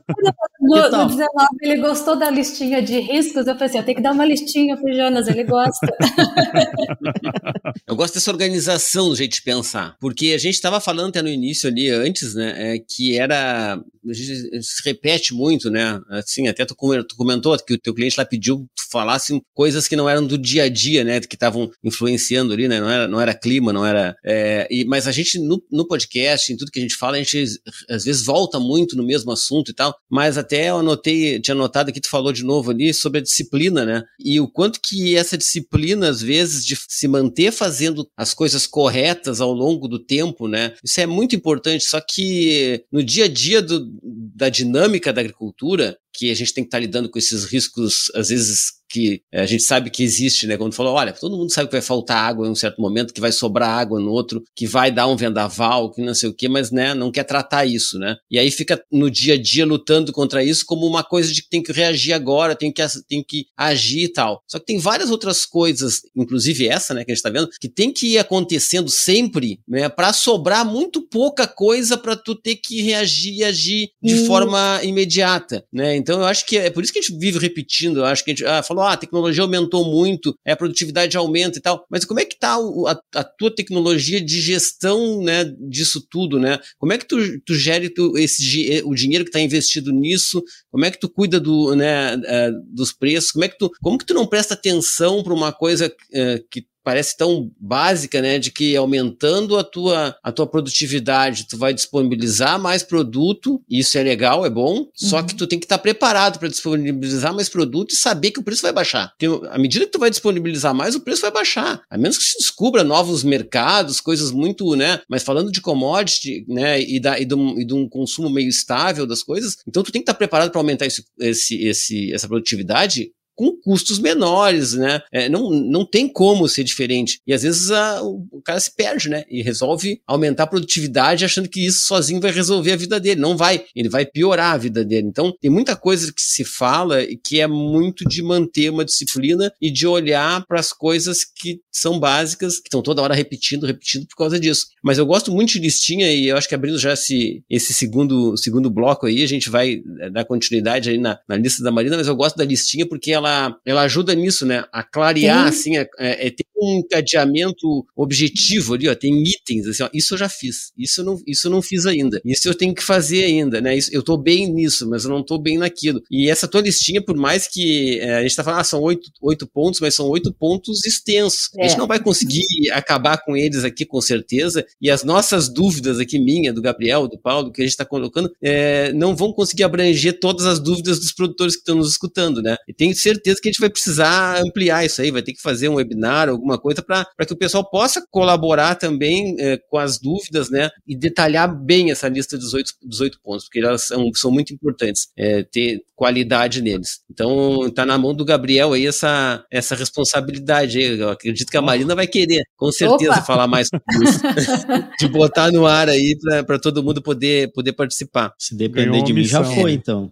no, no 19, ele gostou da listinha de riscos. Eu pensei, eu tenho que dar uma listinha pro Jonas, ele gosta. eu gosto dessa organização do jeito de pensar. Porque a gente estava falando até no início ali, antes, né? É, que era. A gente se repete muito, né? Assim, até tu comentou que o teu cliente lá pediu que tu falasse coisas que não eram do dia a dia, né? Que estavam influenciando ali, né? Não era, não era clima, não era. É, e, mas a gente, no, no podcast, em tudo que a gente fala, a gente às vezes volta muito no mesmo assunto e tal, mas até eu anotei, tinha anotado aqui, tu falou de novo ali sobre a disciplina, né? E o quanto que essa disciplina, às vezes, de se manter fazendo as coisas corretas ao longo do tempo, né? Isso é muito importante, só que no dia a dia do, da dinâmica da agricultura, que a gente tem que estar lidando com esses riscos, às vezes, que a gente sabe que existe, né? Quando falou, olha, todo mundo sabe que vai faltar água em um certo momento, que vai sobrar água no outro, que vai dar um vendaval, que não sei o quê, mas, né, não quer tratar isso, né? E aí fica no dia a dia lutando contra isso como uma coisa de que tem que reagir agora, tem que, tem que agir e tal. Só que tem várias outras coisas, inclusive essa, né, que a gente tá vendo, que tem que ir acontecendo sempre, né, para sobrar muito pouca coisa para tu ter que reagir e agir de hum. forma imediata, né? Então eu acho que é por isso que a gente vive repetindo, eu acho que a gente ah, falou, ah, a tecnologia aumentou muito, é, a produtividade aumenta e tal, mas como é que tá a, a tua tecnologia de gestão, né, disso tudo, né? Como é que tu, tu gere tu, esse, o dinheiro que está investido nisso? Como é que tu cuida do, né, uh, dos preços? Como é que tu, como que tu não presta atenção para uma coisa uh, que parece tão básica, né, de que aumentando a tua, a tua produtividade, tu vai disponibilizar mais produto, isso é legal, é bom, uhum. só que tu tem que estar tá preparado para disponibilizar mais produto e saber que o preço vai baixar. Porque à medida que tu vai disponibilizar mais, o preço vai baixar. A menos que se descubra novos mercados, coisas muito, né, mas falando de commodity, né, e, da, e, de, um, e de um consumo meio estável das coisas, então tu tem que estar tá preparado para aumentar esse, esse, esse, essa produtividade com custos menores, né? É, não, não tem como ser diferente. E às vezes a, o cara se perde, né? E resolve aumentar a produtividade achando que isso sozinho vai resolver a vida dele. Não vai. Ele vai piorar a vida dele. Então, tem muita coisa que se fala e que é muito de manter uma disciplina e de olhar para as coisas que são básicas, que estão toda hora repetindo, repetindo por causa disso. Mas eu gosto muito de listinha e eu acho que abrindo já esse, esse segundo, segundo bloco aí, a gente vai eh, dar continuidade aí na, na lista da Marina, mas eu gosto da listinha porque ela, ela ajuda nisso, né? A clarear, Sim. assim, é, é, é, ter um encadeamento objetivo ali, ó, tem itens, assim, ó, isso eu já fiz, isso eu não, isso eu não fiz ainda, isso eu tenho que fazer ainda, né? Isso, eu tô bem nisso, mas eu não tô bem naquilo. E essa tua listinha, por mais que é, a gente tá falando, ah, são oito, oito pontos, mas são oito pontos extensos. É. A gente é. não vai conseguir acabar com eles aqui com certeza, e as nossas dúvidas aqui, minha, do Gabriel, do Paulo, que a gente está colocando, é, não vão conseguir abranger todas as dúvidas dos produtores que estão nos escutando, né? E tenho certeza que a gente vai precisar ampliar isso aí, vai ter que fazer um webinar, alguma coisa, para que o pessoal possa colaborar também é, com as dúvidas, né? E detalhar bem essa lista dos oito, dos oito pontos, porque elas são, são muito importantes, é, ter qualidade neles. Então, está na mão do Gabriel aí essa, essa responsabilidade. Eu acredito que a Marina vai querer, com certeza, Opa. falar mais sobre isso. de botar no ar aí para todo mundo poder, poder participar. Se depender de mim, já foi, então.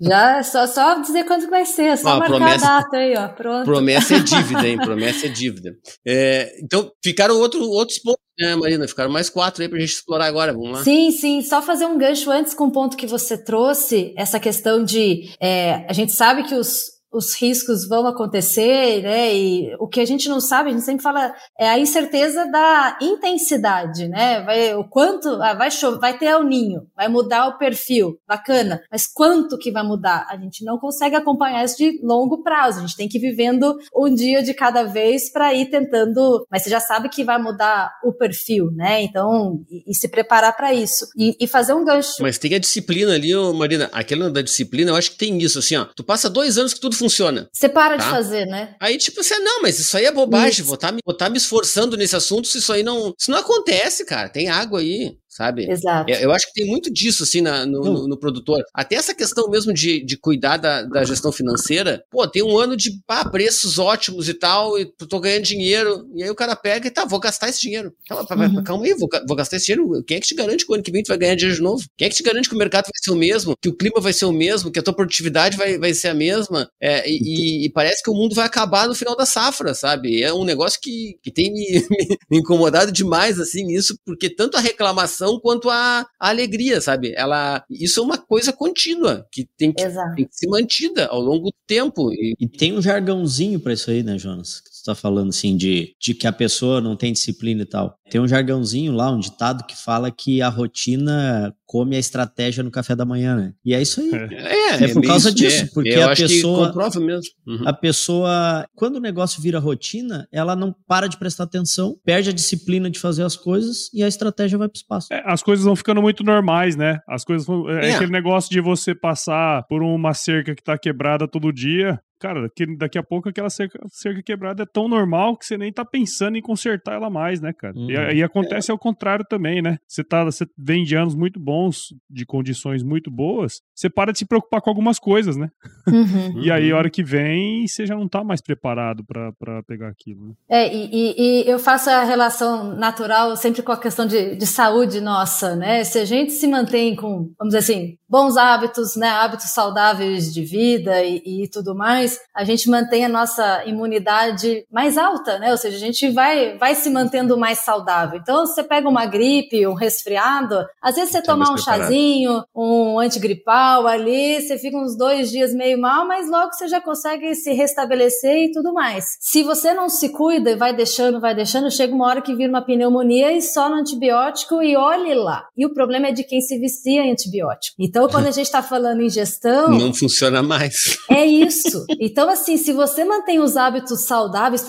Já, é só, só dizer quando vai ser, é só ó, marcar promessa, a data aí, ó, pronto. Promessa é dívida, hein, promessa é dívida. É, então, ficaram outro, outros pontos, né, Marina? Ficaram mais quatro aí pra gente explorar agora, vamos lá. Sim, sim, só fazer um gancho antes com o ponto que você trouxe, essa questão de, é, a gente sabe que os os riscos vão acontecer, né? E o que a gente não sabe, a gente sempre fala, é a incerteza da intensidade, né? Vai, o quanto, ah, vai chover, vai ter El Ninho, vai mudar o perfil, bacana. Mas quanto que vai mudar? A gente não consegue acompanhar isso de longo prazo. A gente tem que ir vivendo um dia de cada vez para ir tentando. Mas você já sabe que vai mudar o perfil, né? Então, e, e se preparar para isso e, e, fazer um gancho. Mas tem a disciplina ali, Marina. Aquela da disciplina, eu acho que tem isso, assim, ó. Tu passa dois anos que tudo funciona. Você para tá? de fazer, né? Aí, tipo, você, não, mas isso aí é bobagem, vou estar tá, vou tá me esforçando nesse assunto se isso aí não. Isso não acontece, cara. Tem água aí sabe? Exato. Eu, acho que tem muito disso, assim, na, no, no, no, produtor. Até essa questão mesmo de, de cuidar da, da gestão financeira. Pô, tem um ano de pá, preços ótimos e tal, e tô ganhando dinheiro. E aí o cara pega e tá, vou gastar esse dinheiro. Calma, uhum. calma aí, vou, vou, gastar esse dinheiro. Quem é que te garante que o ano que vem tu vai ganhar dinheiro de novo? Quem é que te garante que o mercado vai ser o mesmo? Que o clima vai ser o mesmo? Que a tua produtividade vai, vai ser a mesma? É, e, e, parece que o mundo vai acabar no final da safra, sabe? É um negócio que, que tem me, me incomodado demais, assim, isso, porque tanto a reclamação quanto a a, alegria, sabe? Ela, isso é uma coisa contínua que tem que, tem que ser mantida ao longo do tempo. E, e tem um jargãozinho para isso aí, né, Jonas? Que tu tá falando assim de, de que a pessoa não tem disciplina e tal. Tem um jargãozinho lá, um ditado que fala que a rotina come a estratégia no café da manhã, né? E é isso aí. É, é, é por causa disso, é. porque Eu a pessoa comprova mesmo. Uhum. A pessoa, quando o negócio vira rotina, ela não para de prestar atenção, perde a disciplina de fazer as coisas e a estratégia vai para o espaço. É, as coisas vão ficando muito normais, né? As coisas vão, é, é, aquele negócio de você passar por uma cerca que tá quebrada todo dia, cara, daqui, daqui a pouco aquela cerca, cerca, quebrada é tão normal que você nem tá pensando em consertar ela mais, né, cara? Uhum. E, e, acontece é. ao contrário também, né? Você, tá, você vem de anos muito bons, de condições muito boas, você para de se preocupar com algumas coisas, né? Uhum. e aí, a hora que vem, você já não tá mais preparado para pegar aquilo. Né? É, e, e, e, eu faço a relação natural sempre com a questão de, de saúde nossa, né? Se a gente se mantém com, vamos dizer assim, bons hábitos, né? Hábitos saudáveis de vida e, e tudo mais, mais a gente mantém a nossa imunidade mais alta, né? Ou seja, a gente vai, vai se mantendo mais saudável. Então, você pega uma gripe, um resfriado, às vezes você toma um chazinho, um antigripal ali, você fica uns dois dias meio mal, mas logo você já consegue se restabelecer e tudo mais. Se você não se cuida e vai deixando, vai deixando, chega uma hora que vira uma pneumonia e só no antibiótico e olhe lá. E o problema é de quem se vicia em antibiótico. Então, quando a gente está falando em gestão. Não funciona mais. É isso. Então, assim, se você mantém os hábitos saudáveis,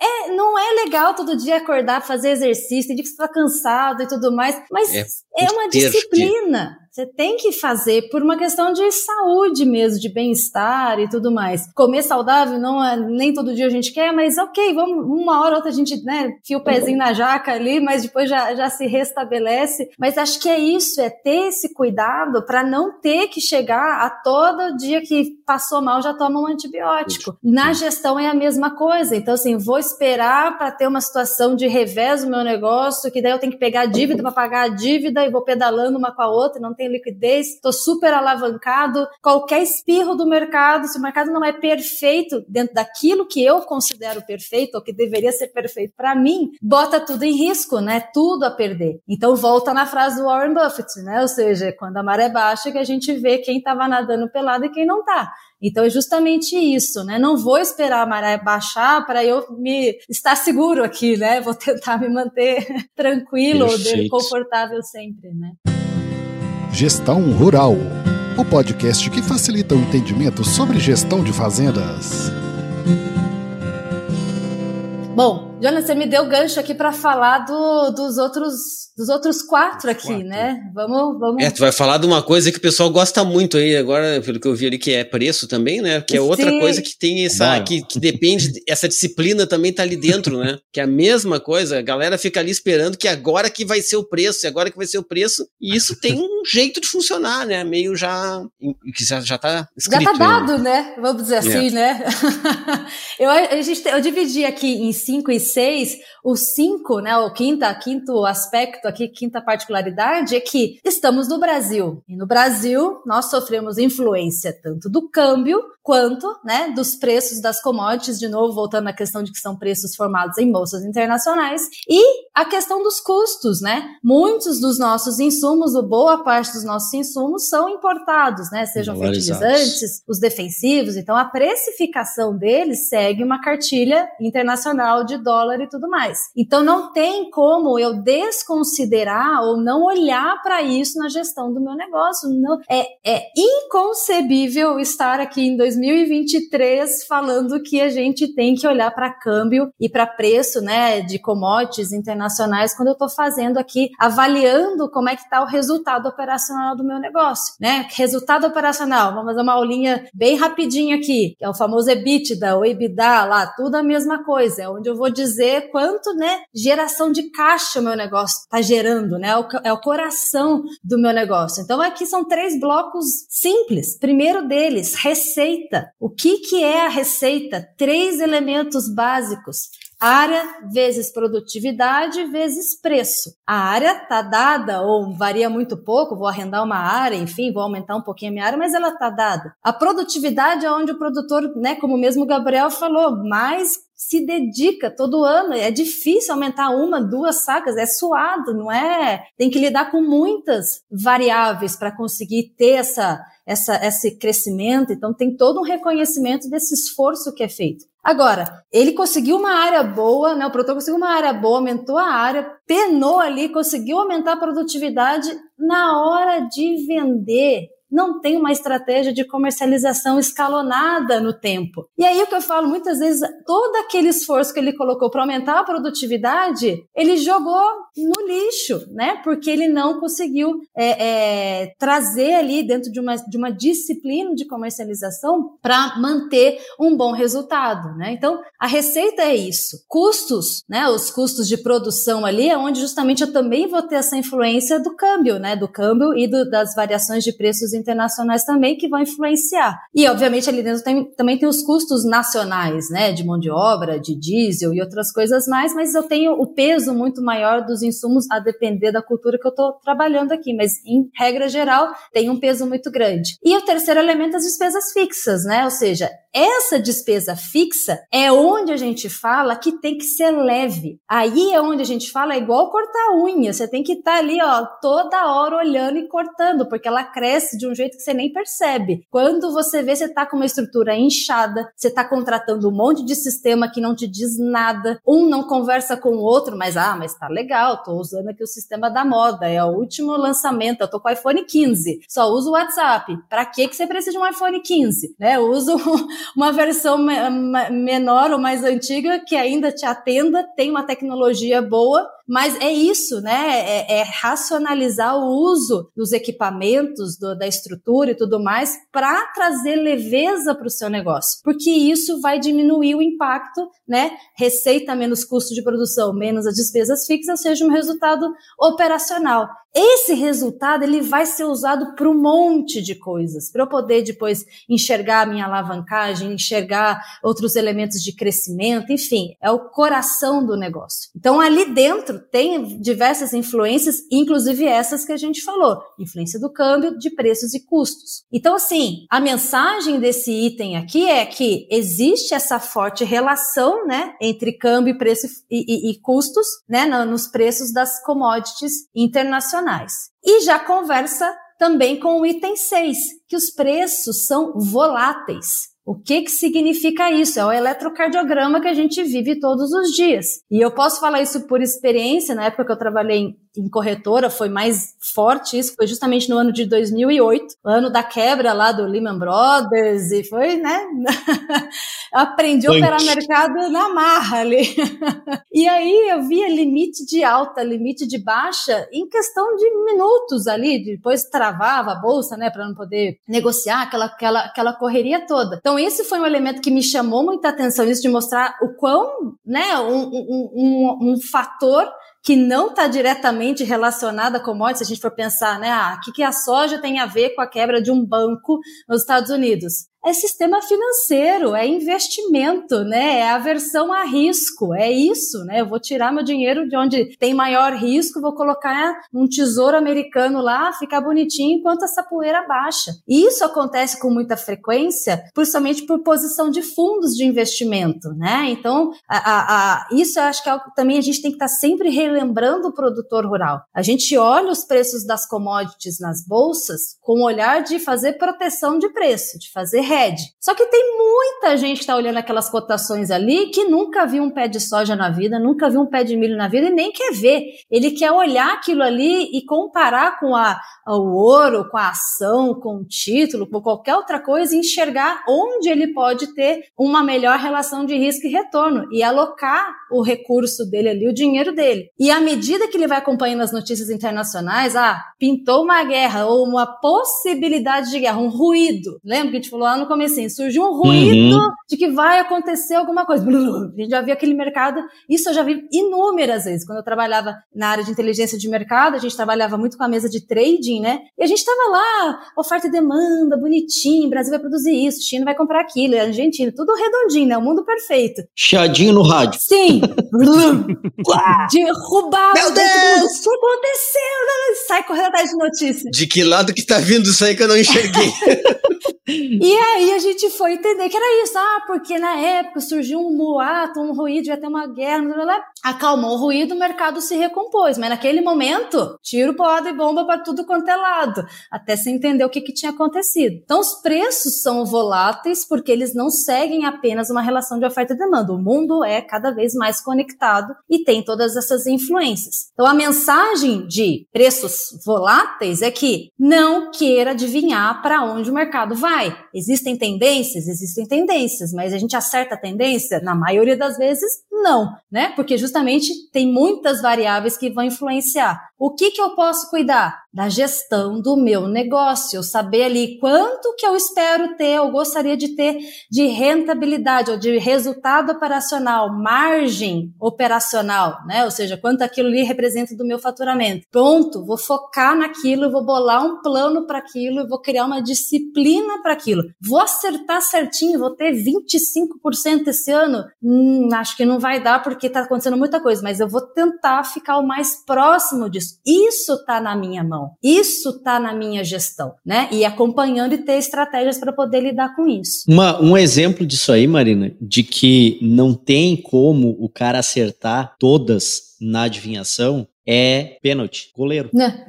é, não é legal todo dia acordar, fazer exercício, tem dia que você tá cansado e tudo mais, mas é, é uma disciplina. Você tem que fazer por uma questão de saúde mesmo, de bem-estar e tudo mais. Comer saudável não é nem todo dia a gente quer, mas ok, vamos uma hora ou outra a gente, né, fia o pezinho na jaca ali, mas depois já, já se restabelece. Mas acho que é isso, é ter esse cuidado para não ter que chegar a todo dia que passou mal já toma um antibiótico. Na gestão é a mesma coisa. Então, assim, vou esperar para ter uma situação de revés no meu negócio, que daí eu tenho que pegar a dívida para pagar a dívida e vou pedalando uma com a outra, não tenho liquidez, estou super alavancado. Qualquer espirro do mercado, se o mercado não é perfeito dentro daquilo que eu considero perfeito, ou que deveria ser perfeito para mim, bota tudo em risco, né? Tudo a perder. Então volta na frase do Warren Buffett, né? Ou seja, quando a maré baixa que a gente vê quem estava nadando pelado e quem não tá. Então é justamente isso, né? Não vou esperar a maré baixar para eu me estar seguro aqui, né? Vou tentar me manter tranquilo, confortável sempre, né? Gestão Rural, o podcast que facilita o entendimento sobre gestão de fazendas. Bom, Jonas, você me deu gancho aqui para falar do, dos outros dos outros quatro aqui, quatro. né? Vamos, vamos. É, tu vai falar de uma coisa que o pessoal gosta muito aí agora, pelo que eu vi ali, que é preço também, né? Que é outra Sim. coisa que tem essa, que, que depende, essa disciplina também tá ali dentro, né? Que é a mesma coisa, a galera fica ali esperando que agora que vai ser o preço, agora que vai ser o preço, e isso tem um jeito de funcionar, né? Meio já, que já, já tá escrito. Já tá dado, né? Vamos dizer assim, é. né? eu, a gente, eu dividi aqui em cinco e seis, o cinco, né? O quinta, quinto aspecto aqui, quinta particularidade, é que estamos no Brasil. E no Brasil, nós sofremos influência tanto do câmbio quanto né, dos preços das commodities, de novo, voltando à questão de que são preços formados em bolsas internacionais, e a questão dos custos, né? Muitos dos nossos insumos, ou boa parte dos nossos insumos, são importados, né? Sejam fertilizantes, os defensivos, então a precificação deles segue uma cartilha internacional de dólar e tudo mais. Então não tem como eu desconsiderar ou não olhar para isso na gestão do meu negócio. Não, é, é inconcebível estar aqui em 2023 falando que a gente tem que olhar para câmbio e para preço, né, de commodities internacionais quando eu estou fazendo aqui avaliando como é que está o resultado operacional do meu negócio, né? Resultado operacional, vamos fazer uma aulinha bem rapidinho aqui, que é o famoso EBITDA, o EBITDA lá, tudo a mesma coisa, é onde eu vou dizer quanto, né, geração de caixa o meu negócio está gerando, né? É o coração do meu negócio. Então aqui são três blocos simples. Primeiro deles, receita receita. O que, que é a receita? Três elementos básicos. Área vezes produtividade vezes preço. A área está dada ou varia muito pouco, vou arrendar uma área, enfim, vou aumentar um pouquinho a minha área, mas ela está dada. A produtividade é onde o produtor, né, como mesmo o Gabriel falou, mais se dedica todo ano. É difícil aumentar uma, duas sacas, é suado, não é? Tem que lidar com muitas variáveis para conseguir ter essa essa, esse crescimento, então tem todo um reconhecimento desse esforço que é feito. Agora, ele conseguiu uma área boa, né? O produtor conseguiu uma área boa, aumentou a área, penou ali, conseguiu aumentar a produtividade na hora de vender não tem uma estratégia de comercialização escalonada no tempo. E aí o que eu falo muitas vezes, todo aquele esforço que ele colocou para aumentar a produtividade, ele jogou no lixo, né? Porque ele não conseguiu é, é, trazer ali dentro de uma, de uma disciplina de comercialização para manter um bom resultado, né? Então a receita é isso. Custos, né? Os custos de produção ali é onde justamente eu também vou ter essa influência do câmbio, né? Do câmbio e do, das variações de preços internacionais também que vão influenciar. E, obviamente, ali dentro tem, também tem os custos nacionais, né, de mão de obra, de diesel e outras coisas mais, mas eu tenho o peso muito maior dos insumos a depender da cultura que eu estou trabalhando aqui, mas em regra geral tem um peso muito grande. E o terceiro elemento, as despesas fixas, né, ou seja, essa despesa fixa é onde a gente fala que tem que ser leve. Aí é onde a gente fala é igual cortar unha. Você tem que estar tá ali, ó, toda hora olhando e cortando, porque ela cresce de um jeito que você nem percebe. Quando você vê, você tá com uma estrutura inchada, você tá contratando um monte de sistema que não te diz nada, um não conversa com o outro, mas ah, mas tá legal, tô usando aqui o sistema da moda, é o último lançamento, eu tô com o iPhone 15, só uso o WhatsApp. Para que que você precisa de um iPhone 15? Né? Uso uma versão menor ou mais antiga que ainda te atenda, tem uma tecnologia boa, Mas é isso, né? É, é racionalizar o uso dos equipamentos, do, da estrutura e tudo mais para trazer leveza para o seu negócio, porque isso vai diminuir o impacto, né? Receita menos custo de produção, menos as despesas fixas, seja, um resultado operacional. Esse resultado ele vai ser usado para um monte de coisas, para eu poder depois enxergar a minha alavancagem, enxergar outros elementos de crescimento, enfim, é o coração do negócio. Então ali dentro tem diversas influências, inclusive essas que a gente falou, influência do câmbio, de preços e custos. Então assim, a mensagem desse item aqui é que existe essa forte relação, né, entre câmbio, preço e, e, e custos, né, nos preços das commodities internacionais e já conversa também com o item 6, que os preços são voláteis. O que, que significa isso? É o eletrocardiograma que a gente vive todos os dias. E eu posso falar isso por experiência, na época que eu trabalhei em corretora foi mais forte isso, foi justamente no ano de 2008, ano da quebra lá do Lehman Brothers, e foi, né? Aprendi a operar mercado na marra ali. e aí eu via limite de alta, limite de baixa em questão de minutos ali, depois travava a bolsa, né, para não poder negociar aquela, aquela, aquela correria toda. Então esse foi um elemento que me chamou muita atenção, isso de mostrar o quão, né, um, um, um, um fator que não está diretamente relacionada a commodities, se a gente for pensar, né, ah, o que, que a soja tem a ver com a quebra de um banco nos Estados Unidos? É sistema financeiro, é investimento, né? É aversão a risco, é isso, né? Eu vou tirar meu dinheiro de onde tem maior risco, vou colocar num tesouro americano lá, ficar bonitinho enquanto essa poeira baixa. E isso acontece com muita frequência, principalmente por posição de fundos de investimento, né? Então, a, a, a, isso eu acho que é algo também a gente tem que estar tá sempre relembrando o produtor rural. A gente olha os preços das commodities nas bolsas com o olhar de fazer proteção de preço, de fazer hedge. Só que tem muita gente que está olhando aquelas cotações ali que nunca viu um pé de soja na vida, nunca viu um pé de milho na vida e nem quer ver. Ele quer olhar aquilo ali e comparar com a, o ouro, com a ação, com o título, com qualquer outra coisa e enxergar onde ele pode ter uma melhor relação de risco e retorno e alocar o recurso dele ali, o dinheiro dele. E à medida que ele vai acompanhando as notícias internacionais, ah, pintou uma guerra ou uma possibilidade de guerra, um ruído. Lembra que a gente falou lá no começo, surgiu um ruído uhum. de que vai acontecer alguma coisa. A gente já viu aquele mercado, isso eu já vi inúmeras vezes. Quando eu trabalhava na área de inteligência de mercado, a gente trabalhava muito com a mesa de trading, né? E a gente tava lá, oferta e demanda, bonitinho, Brasil vai produzir isso, China vai comprar aquilo, Argentina, tudo redondinho, né? O mundo perfeito. Chiadinho no rádio. Sim. Derrubar. Meu Deus! O que aconteceu? Sai correndo atrás de notícia. De que lado que tá vindo isso aí que eu não enxerguei? e aí a gente foi entender que era isso. Ah, porque na época surgiu um boato, um ruído, ia ter uma guerra, blá, blá, blá. Acalmou o ruído, o mercado se recompôs. Mas naquele momento, tiro, porrada e bomba para tudo quanto é lado, até se entender o que, que tinha acontecido. Então os preços são voláteis porque eles não seguem apenas uma relação de oferta e demanda. O mundo é cada vez mais conectado e tem todas essas influências. Então a mensagem de preços voláteis é que não queira adivinhar para onde o mercado vai. Existem tendências? Existem tendências, mas a gente acerta a tendência? Na maioria das vezes, não, né? Porque justamente tem muitas variáveis que vão influenciar. O que, que eu posso cuidar? Da gestão do meu negócio, saber ali quanto que eu espero ter, eu gostaria de ter de rentabilidade ou de resultado operacional, margem operacional, né? Ou seja, quanto aquilo ali representa do meu faturamento. Pronto, vou focar naquilo, vou bolar um plano para aquilo, vou criar uma disciplina para aquilo. Vou acertar certinho, vou ter 25% esse ano? Hum, acho que não vai dar porque está acontecendo muita coisa, mas eu vou tentar ficar o mais próximo disso. Isso está na minha mão, isso está na minha gestão, né? E acompanhando e ter estratégias para poder lidar com isso. Uma, um exemplo disso aí, Marina, de que não tem como o cara acertar todas na adivinhação é pênalti, goleiro. Né?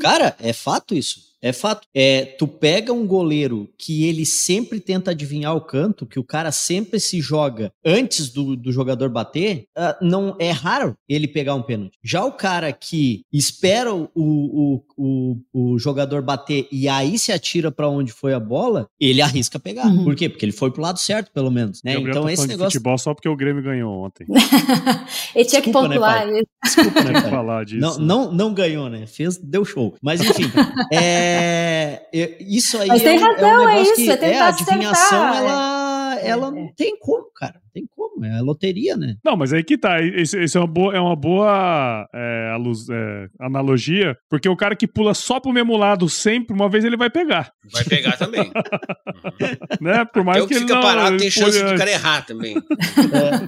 cara, é fato isso. É fato. É, tu pega um goleiro que ele sempre tenta adivinhar o canto, que o cara sempre se joga antes do, do jogador bater, uh, não é raro ele pegar um pênalti. Já o cara que espera o, o, o, o jogador bater e aí se atira para onde foi a bola, ele arrisca pegar. Uhum. Por quê? Porque ele foi pro lado certo, pelo menos. Né? Então tá esse negócio. De futebol só porque o Grêmio ganhou ontem. ele tinha Desculpa, que né, pontuar. Né, Desculpa, né, falar disso. Não, não, não ganhou, né? Fez, deu show. Mas enfim, é, isso aí Mas é, tem razão, é um é isso, que é, é, a adivinhação, acertar, ela, é. ela não tem como, cara tem como, é loteria, né? Não, mas aí que tá. Isso, isso é uma boa, é uma boa é, luz, é, analogia, porque o cara que pula só pro mesmo lado sempre, uma vez ele vai pegar. Vai pegar também. né? Por mais Até que, que ele fica não, parado tem chance de cara errar também. É.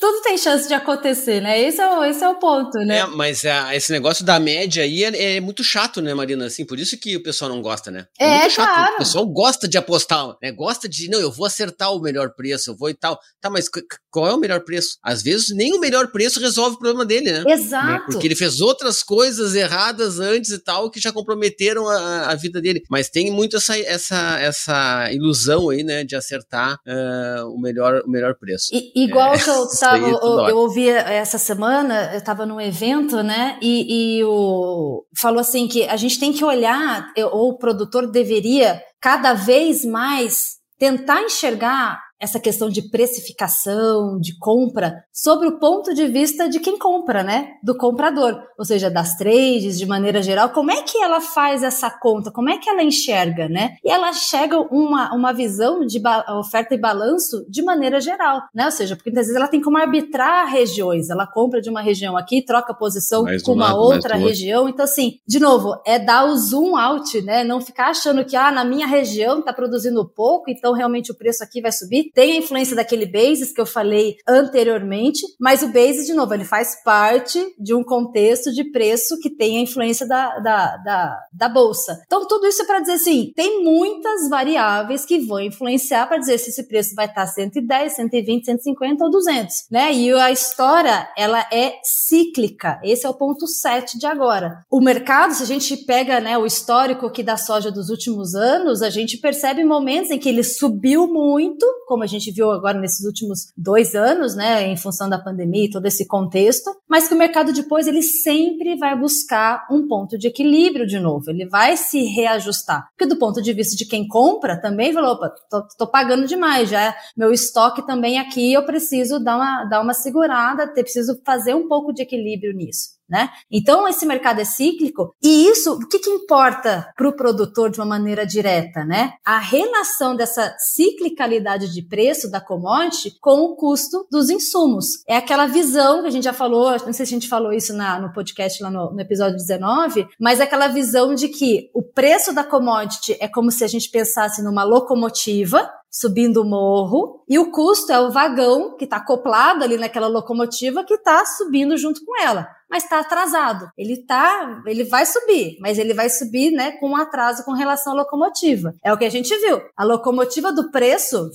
Tudo tem chance de acontecer, né? Esse é o, esse é o ponto, né? É, mas é, esse negócio da média aí é, é, muito chato, né, Marina? Assim, por isso que o pessoal não gosta, né? É, é muito chato. Claro. O pessoal gosta de apostar, né? Gosta de, não, eu vou acertar o melhor preço, eu vou e tal. Tá, mas qual é o melhor preço? Às vezes nem o melhor preço resolve o problema dele, né? Exato. Né? Porque ele fez outras coisas erradas antes e tal que já comprometeram a, a vida dele. Mas tem muito essa, essa, essa ilusão aí, né, de acertar uh, o, melhor, o melhor preço. Igual é, que eu tava, é eu, eu ouvi essa semana, eu tava num evento, né, e, e o, falou assim que a gente tem que olhar, ou o produtor deveria cada vez mais tentar enxergar essa questão de precificação, de compra, sobre o ponto de vista de quem compra, né? Do comprador, ou seja, das trades, de maneira geral. Como é que ela faz essa conta? Como é que ela enxerga, né? E ela chega uma, uma visão de oferta e balanço de maneira geral, né? Ou seja, porque muitas vezes ela tem como arbitrar regiões. Ela compra de uma região aqui, troca posição mais com uma lado, outra região. Então, assim, de novo, é dar o zoom out, né? Não ficar achando que, ah, na minha região tá produzindo pouco, então realmente o preço aqui vai subir tem a influência daquele basis que eu falei anteriormente, mas o basis, de novo, ele faz parte de um contexto de preço que tem a influência da, da, da, da bolsa. Então, tudo isso é para dizer assim, tem muitas variáveis que vão influenciar para dizer se esse preço vai estar 110, 120, 150 ou 200, né? E a história, ela é cíclica. Esse é o ponto 7 de agora. O mercado, se a gente pega né, o histórico aqui da soja dos últimos anos, a gente percebe momentos em que ele subiu muito, como a gente viu agora nesses últimos dois anos, né, em função da pandemia e todo esse contexto, mas que o mercado depois ele sempre vai buscar um ponto de equilíbrio de novo, ele vai se reajustar. Porque do ponto de vista de quem compra, também falou, opa, tô, tô pagando demais, já é meu estoque também aqui, eu preciso dar uma, dar uma segurada, preciso fazer um pouco de equilíbrio nisso né? Então esse mercado é cíclico e isso, o que, que importa para o produtor de uma maneira direta, né? A relação dessa ciclicalidade de preço da commodity com o custo dos insumos. É aquela visão que a gente já falou, não sei se a gente falou isso na, no podcast lá no, no episódio 19, mas é aquela visão de que o preço da commodity é como se a gente pensasse numa locomotiva subindo o morro, e o custo é o vagão que está acoplado ali naquela locomotiva que está subindo junto com ela mas está atrasado. Ele tá, ele vai subir, mas ele vai subir, né, com um atraso com relação à locomotiva. É o que a gente viu. A locomotiva do preço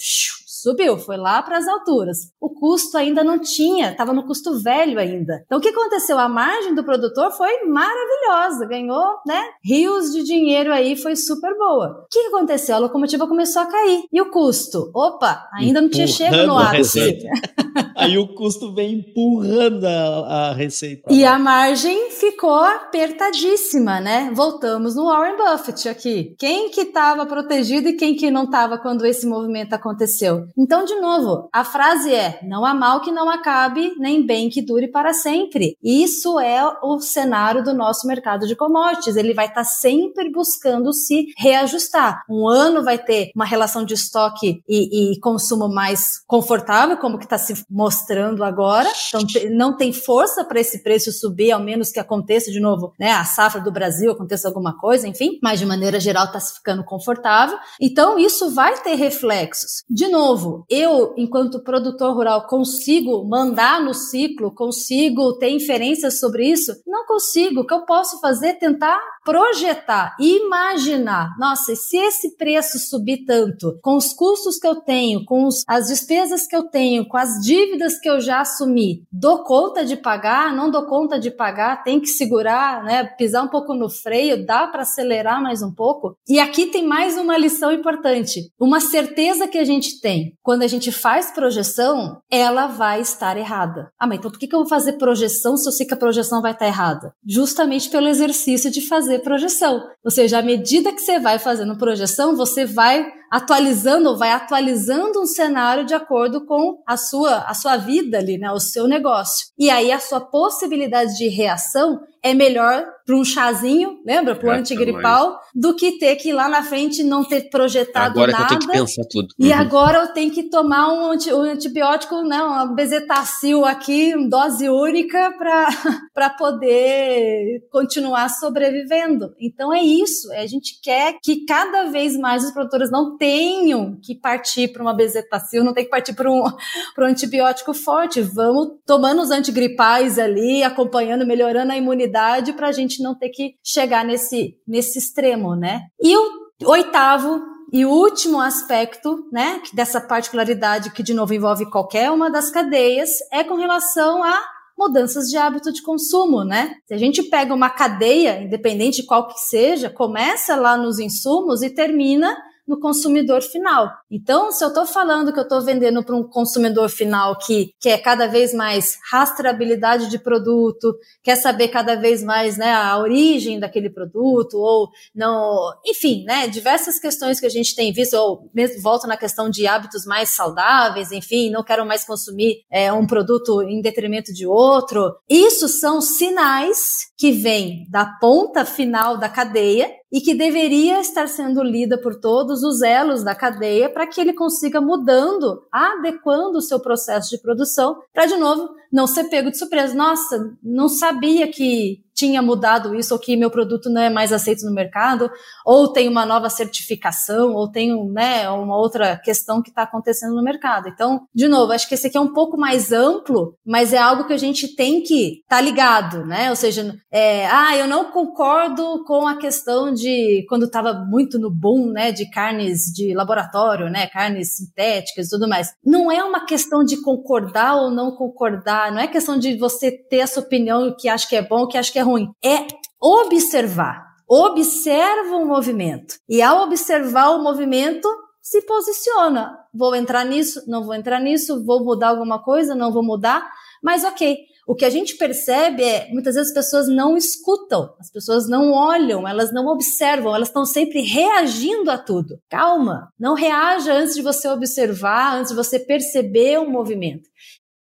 subiu, foi lá para as alturas. O custo ainda não tinha, estava no custo velho ainda. Então o que aconteceu? A margem do produtor foi maravilhosa, ganhou, né, rios de dinheiro aí, foi super boa. O que aconteceu? A locomotiva começou a cair. E o custo? Opa, ainda não tinha chegado no ápice. aí o custo vem empurrando a, a receita. E a margem ficou apertadíssima, né? Voltamos no Warren Buffett aqui. Quem que estava protegido e quem que não estava quando esse movimento aconteceu? Então, de novo, a frase é: não há mal que não acabe, nem bem que dure para sempre. Isso é o cenário do nosso mercado de commodities. Ele vai estar tá sempre buscando se reajustar. Um ano vai ter uma relação de estoque e, e consumo mais confortável, como que está se mostrando agora. Então, não tem força para esse preço subir, ao menos que aconteça de novo, né? A safra do Brasil aconteça alguma coisa, enfim. Mas de maneira geral está se ficando confortável. Então, isso vai ter reflexos. De novo novo, eu, enquanto produtor rural, consigo mandar no ciclo, consigo ter inferências sobre isso? Não consigo. O que eu posso fazer é tentar projetar, imaginar, nossa, se esse preço subir tanto, com os custos que eu tenho, com os, as despesas que eu tenho, com as dívidas que eu já assumi, dou conta de pagar, não dou conta de pagar, tem que segurar, né, pisar um pouco no freio, dá para acelerar mais um pouco. E aqui tem mais uma lição importante, uma certeza que a gente tem, quando a gente faz projeção, ela vai estar errada. Ah, mas então por que, que eu vou fazer projeção se eu sei que a projeção vai estar errada? Justamente pelo exercício de fazer projeção. Ou seja, à medida que você vai fazendo projeção, você vai atualizando, vai atualizando um cenário de acordo com a sua, a sua vida ali, né, o seu negócio. E aí a sua possibilidade de reação é melhor para um chazinho, lembra? Para o antigripal, do que ter que ir lá na frente não ter projetado agora nada. Agora eu tenho que pensar tudo. E uhum. agora eu tenho que tomar um, anti, um antibiótico, né, uma bezetacil aqui, dose única, para poder continuar sobrevivendo. Então é isso, a gente quer que cada vez mais os produtores não tenham que partir para uma bezetacil, não tem que partir para um, um antibiótico forte. Vamos tomando os antigripais ali, acompanhando, melhorando a imunidade para a gente não ter que chegar nesse, nesse extremo, né? E o oitavo e último aspecto, né, dessa particularidade que de novo envolve qualquer uma das cadeias, é com relação a mudanças de hábito de consumo, né? Se a gente pega uma cadeia, independente de qual que seja, começa lá nos insumos e termina no consumidor final. Então, se eu estou falando que eu estou vendendo para um consumidor final que quer cada vez mais rastreabilidade de produto, quer saber cada vez mais né, a origem daquele produto, ou não, enfim, né, diversas questões que a gente tem visto, ou mesmo volto na questão de hábitos mais saudáveis, enfim, não quero mais consumir é, um produto em detrimento de outro. Isso são sinais que vêm da ponta final da cadeia e que deveria estar sendo lida por todos os elos da cadeia para que ele consiga mudando, adequando o seu processo de produção, para de novo não ser pego de surpresa. Nossa, não sabia que tinha mudado isso, ou que meu produto não é mais aceito no mercado, ou tem uma nova certificação, ou tem né, uma outra questão que está acontecendo no mercado. Então, de novo, acho que esse aqui é um pouco mais amplo, mas é algo que a gente tem que estar tá ligado, né? Ou seja, é, ah, eu não concordo com a questão de quando estava muito no boom, né, de carnes de laboratório, né, carnes sintéticas e tudo mais. Não é uma questão de concordar ou não concordar, não é questão de você ter essa opinião que acha que é bom, que acha que é ruim. É observar. Observa o movimento. E ao observar o movimento, se posiciona. Vou entrar nisso, não vou entrar nisso, vou mudar alguma coisa, não vou mudar, mas ok. O que a gente percebe é, muitas vezes as pessoas não escutam, as pessoas não olham, elas não observam, elas estão sempre reagindo a tudo. Calma, não reaja antes de você observar, antes de você perceber o movimento.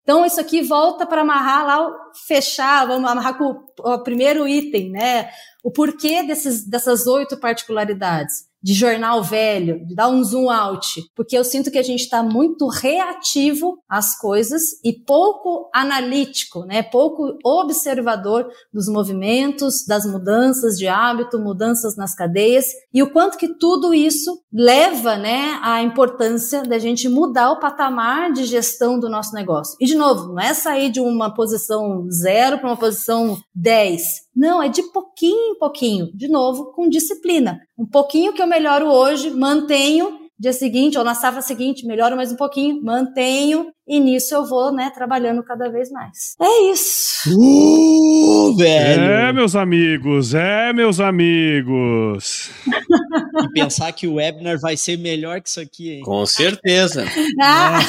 Então, isso aqui volta para amarrar lá, fechar, vamos amarrar com o, o primeiro item, né? O porquê desses, dessas oito particularidades de jornal velho, de dar um zoom out, porque eu sinto que a gente está muito reativo às coisas e pouco analítico, né? Pouco observador dos movimentos, das mudanças de hábito, mudanças nas cadeias e o quanto que tudo isso leva, né, à importância da gente mudar o patamar de gestão do nosso negócio. E de novo, não é sair de uma posição zero para uma posição 10 não, é de pouquinho em pouquinho. De novo, com disciplina. Um pouquinho que eu melhoro hoje, mantenho. Dia seguinte, ou na safra seguinte, melhoro mais um pouquinho, mantenho. E nisso eu vou, né, trabalhando cada vez mais. É isso. Uh, velho. É, meus amigos, é, meus amigos. e pensar que o webinar vai ser melhor que isso aqui, hein? Com certeza. Ah,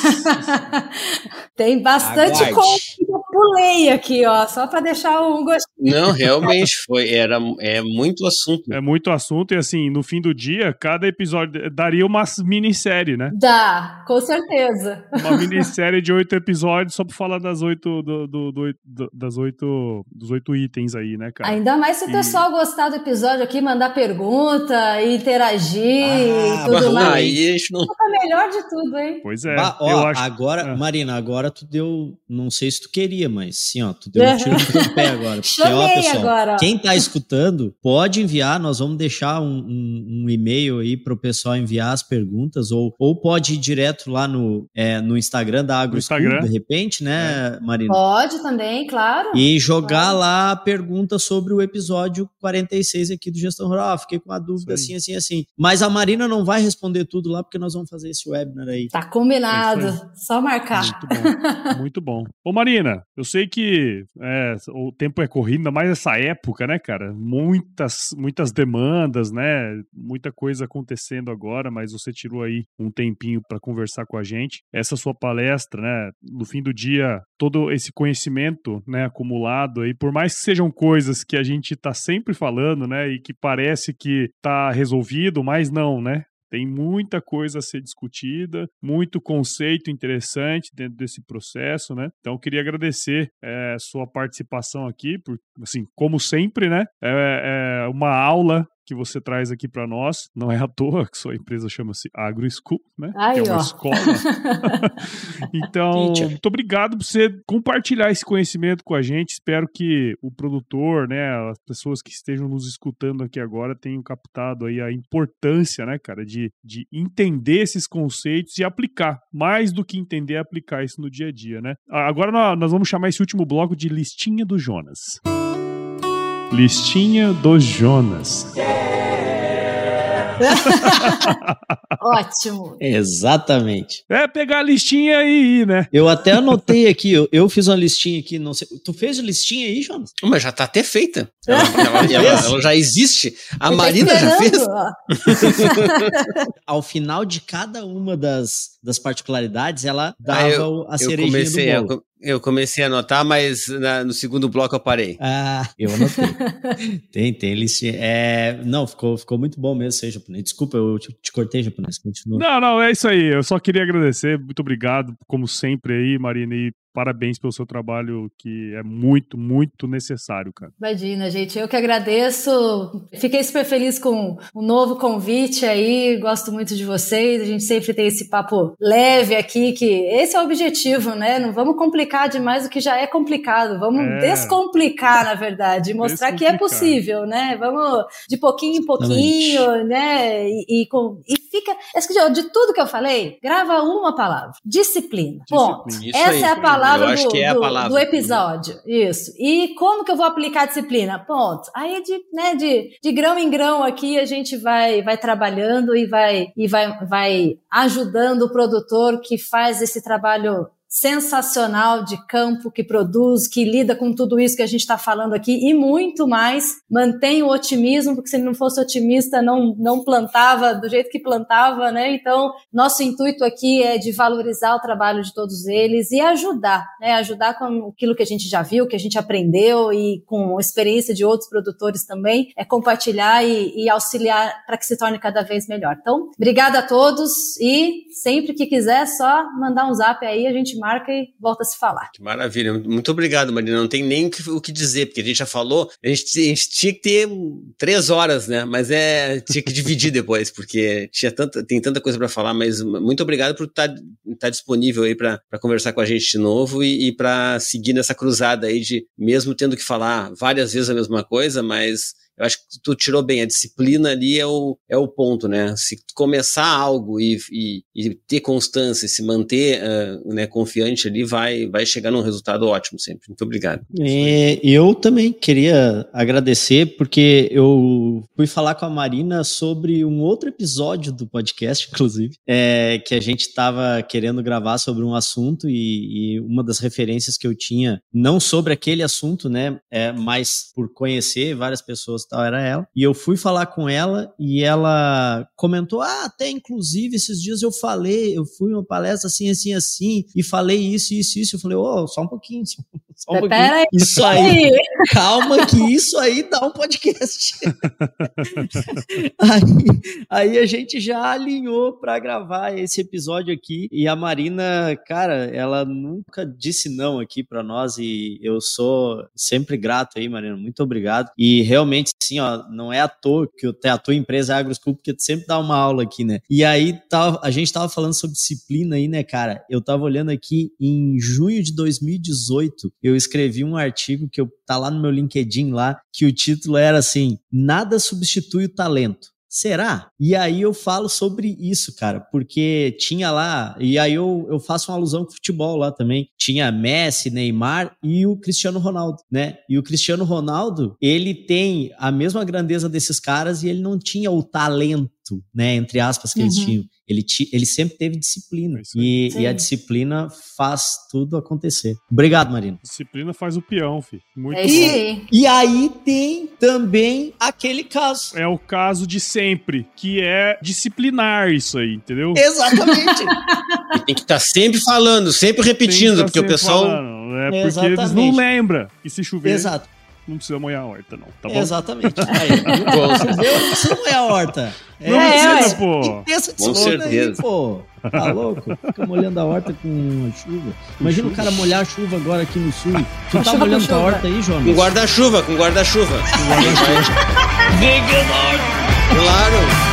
tem bastante coisa pulei aqui, ó, só para deixar um gostinho. Não, realmente foi, era é muito assunto. É muito assunto e assim, no fim do dia, cada episódio daria uma minissérie, né? Dá, com certeza. Uma minissérie de oito episódios só para falar das oito do, do, do, das oito dos oito itens aí, né, cara? Ainda mais se o pessoal gostar do episódio aqui, mandar pergunta, interagir ah, e tudo mais. Aí a gente não... É melhor de tudo, hein? Pois é. Bah, ó, acho... Agora, é. Marina, agora tu deu, não sei se tu queria, mas sim, ó, tu deu um tiro no teu pé agora. Porque, ó, pessoal, agora. quem tá escutando, pode enviar, nós vamos deixar um, um, um e-mail aí pro pessoal enviar as perguntas, ou, ou pode ir direto lá no, é, no Instagram da AgroSchool, de repente, né, é. Marina? Pode também, claro. E jogar pode. lá a pergunta sobre o episódio 46 aqui do Gestão Rural. Ah, fiquei com uma dúvida Sim. assim, assim, assim. Mas a Marina não vai responder tudo lá, porque nós vamos fazer esse webinar aí. Tá combinado, é só marcar. Muito bom, muito bom. Ô Marina, eu sei que é, o tempo é corrido, ainda mais essa época, né, cara? Muitas, muitas demandas, né? Muita coisa acontecendo agora, mas você tirou aí um tempinho para conversar com a gente. Essa sua palestra, né? No fim do dia, todo esse conhecimento, né, acumulado aí, por mais que sejam coisas que a gente tá sempre falando, né, e que parece que tá resolvido, mas não, né? Tem muita coisa a ser discutida, muito conceito interessante dentro desse processo, né? Então, queria agradecer é, sua participação aqui, por, assim, como sempre, né? É, é uma aula que você traz aqui para nós. Não é à toa que sua empresa chama-se AgroSchool, né? Aí, que é uma ó. escola. então, muito obrigado por você compartilhar esse conhecimento com a gente. Espero que o produtor, né, as pessoas que estejam nos escutando aqui agora tenham captado aí a importância, né, cara, de, de entender esses conceitos e aplicar. Mais do que entender, aplicar isso no dia a dia, né? Agora nós vamos chamar esse último bloco de listinha do Jonas. Listinha do Jonas. Ótimo. Exatamente. É pegar a listinha e ir, né? Eu até anotei aqui, eu, eu fiz uma listinha aqui, não sei. Tu fez a listinha aí, Jonas? Mas já tá até feita. Ela, ela, ela, ela já existe. A Eu Marina já fez. Ao final de cada uma das, das particularidades, ela dava ah, eu, a cerejinha comecei, do bolo. Eu comecei a anotar, mas na, no segundo bloco eu parei. Ah, eu anotei. tem, tem listinha. É, não, ficou, ficou muito bom mesmo ser japonês. Desculpa, eu te, te cortei, japonês. Continua. Não, não, é isso aí. Eu só queria agradecer. Muito obrigado, como sempre aí, Marina. E parabéns pelo seu trabalho, que é muito, muito necessário, cara. Imagina, gente, eu que agradeço. Fiquei super feliz com o novo convite aí, gosto muito de vocês. A gente sempre tem esse papo leve aqui, que esse é o objetivo, né? Não vamos complicar demais o que já é complicado, vamos é. descomplicar, na verdade, mostrar que é possível, né? Vamos de pouquinho em pouquinho, Exatamente. né? E, e, com, e fica. De tudo que eu falei, grava uma palavra: disciplina. Ponto. Essa aí, é a palavra palavra, do, é a palavra do, do, episódio. Isso. E como que eu vou aplicar a disciplina? Ponto. Aí de, né, de, de grão em grão aqui a gente vai, vai trabalhando e vai, e vai, vai ajudando o produtor que faz esse trabalho sensacional de campo que produz, que lida com tudo isso que a gente está falando aqui e muito mais. Mantém o otimismo, porque se ele não fosse otimista, não, não plantava do jeito que plantava, né? Então, nosso intuito aqui é de valorizar o trabalho de todos eles e ajudar, né? Ajudar com aquilo que a gente já viu, que a gente aprendeu e com a experiência de outros produtores também, é compartilhar e, e auxiliar para que se torne cada vez melhor. Então, obrigada a todos e sempre que quiser, só mandar um zap aí, a gente marca e volta a se falar. Que maravilha. Muito obrigado, Marina. Não tem nem o que dizer, porque a gente já falou, a gente, a gente tinha que ter três horas, né? Mas é, tinha que dividir depois, porque tinha tanta, tem tanta coisa para falar, mas muito obrigado por estar tá, tá disponível aí para conversar com a gente de novo e, e para seguir nessa cruzada aí de, mesmo tendo que falar várias vezes a mesma coisa, mas eu acho que tu tirou bem, a disciplina ali é o, é o ponto, né? Se começar algo e, e, e ter constância, se manter uh, né, confiante ali, vai, vai chegar num resultado ótimo sempre. Muito obrigado. É, eu também queria agradecer, porque eu fui falar com a Marina sobre um outro episódio do podcast, inclusive, é, que a gente estava querendo gravar sobre um assunto e, e, uma das referências que eu tinha, não sobre aquele assunto, né, é, mas por conhecer várias pessoas tal, era ela. E eu fui falar com ela e ela comentou: Ah, até inclusive esses dias eu falei, eu fui uma palestra assim, assim, assim, e falei isso, isso, isso. Eu falei, ô, oh, só um pouquinho, só um pouquinho. Aí. Isso aí, calma que isso aí dá um podcast. aí, aí a gente já alinhou para gravar esse episódio aqui e a Marina, cara, ela nunca disse não aqui para nós e eu sou sempre grato aí, Marina, muito obrigado. E realmente assim, ó, não é à toa que a tua empresa é AgroSchool, porque tu sempre dá uma aula aqui, né? E aí tava, a gente tava falando sobre disciplina aí, né, cara? Eu tava olhando aqui em junho de 2018, eu escrevi um artigo que eu, tá lá no meu LinkedIn lá, que o título era assim: Nada substitui o talento. Será? E aí eu falo sobre isso, cara, porque tinha lá, e aí eu, eu faço uma alusão com o futebol lá também. Tinha Messi, Neymar e o Cristiano Ronaldo, né? E o Cristiano Ronaldo, ele tem a mesma grandeza desses caras e ele não tinha o talento, né? Entre aspas, que uhum. eles tinham. Ele, ti, ele sempre teve disciplina. É e, e, a disciplina faz tudo acontecer. Obrigado, Marina. Disciplina faz o peão, filho. Muito é e, e aí tem também aquele caso. É o caso de sempre, que é disciplinar isso aí, entendeu? Exatamente. e tem que estar tá sempre falando, sempre repetindo, tá porque sempre o pessoal. Falando, é porque Exatamente. eles não lembram. E se chover. Exato não precisa molhar a horta, não, tá bom? Exatamente. Aí, choveu, não precisa molhar a horta. É, não precisa, é, pô. Com certeza. Aí, pô. Tá louco? Fica molhando a horta com chuva. Imagina chuva. o cara molhar a chuva agora aqui no sul. Tu tá molhando tua horta aí, Jonas? Com guarda-chuva, com guarda-chuva. Com guarda-chuva. Claro.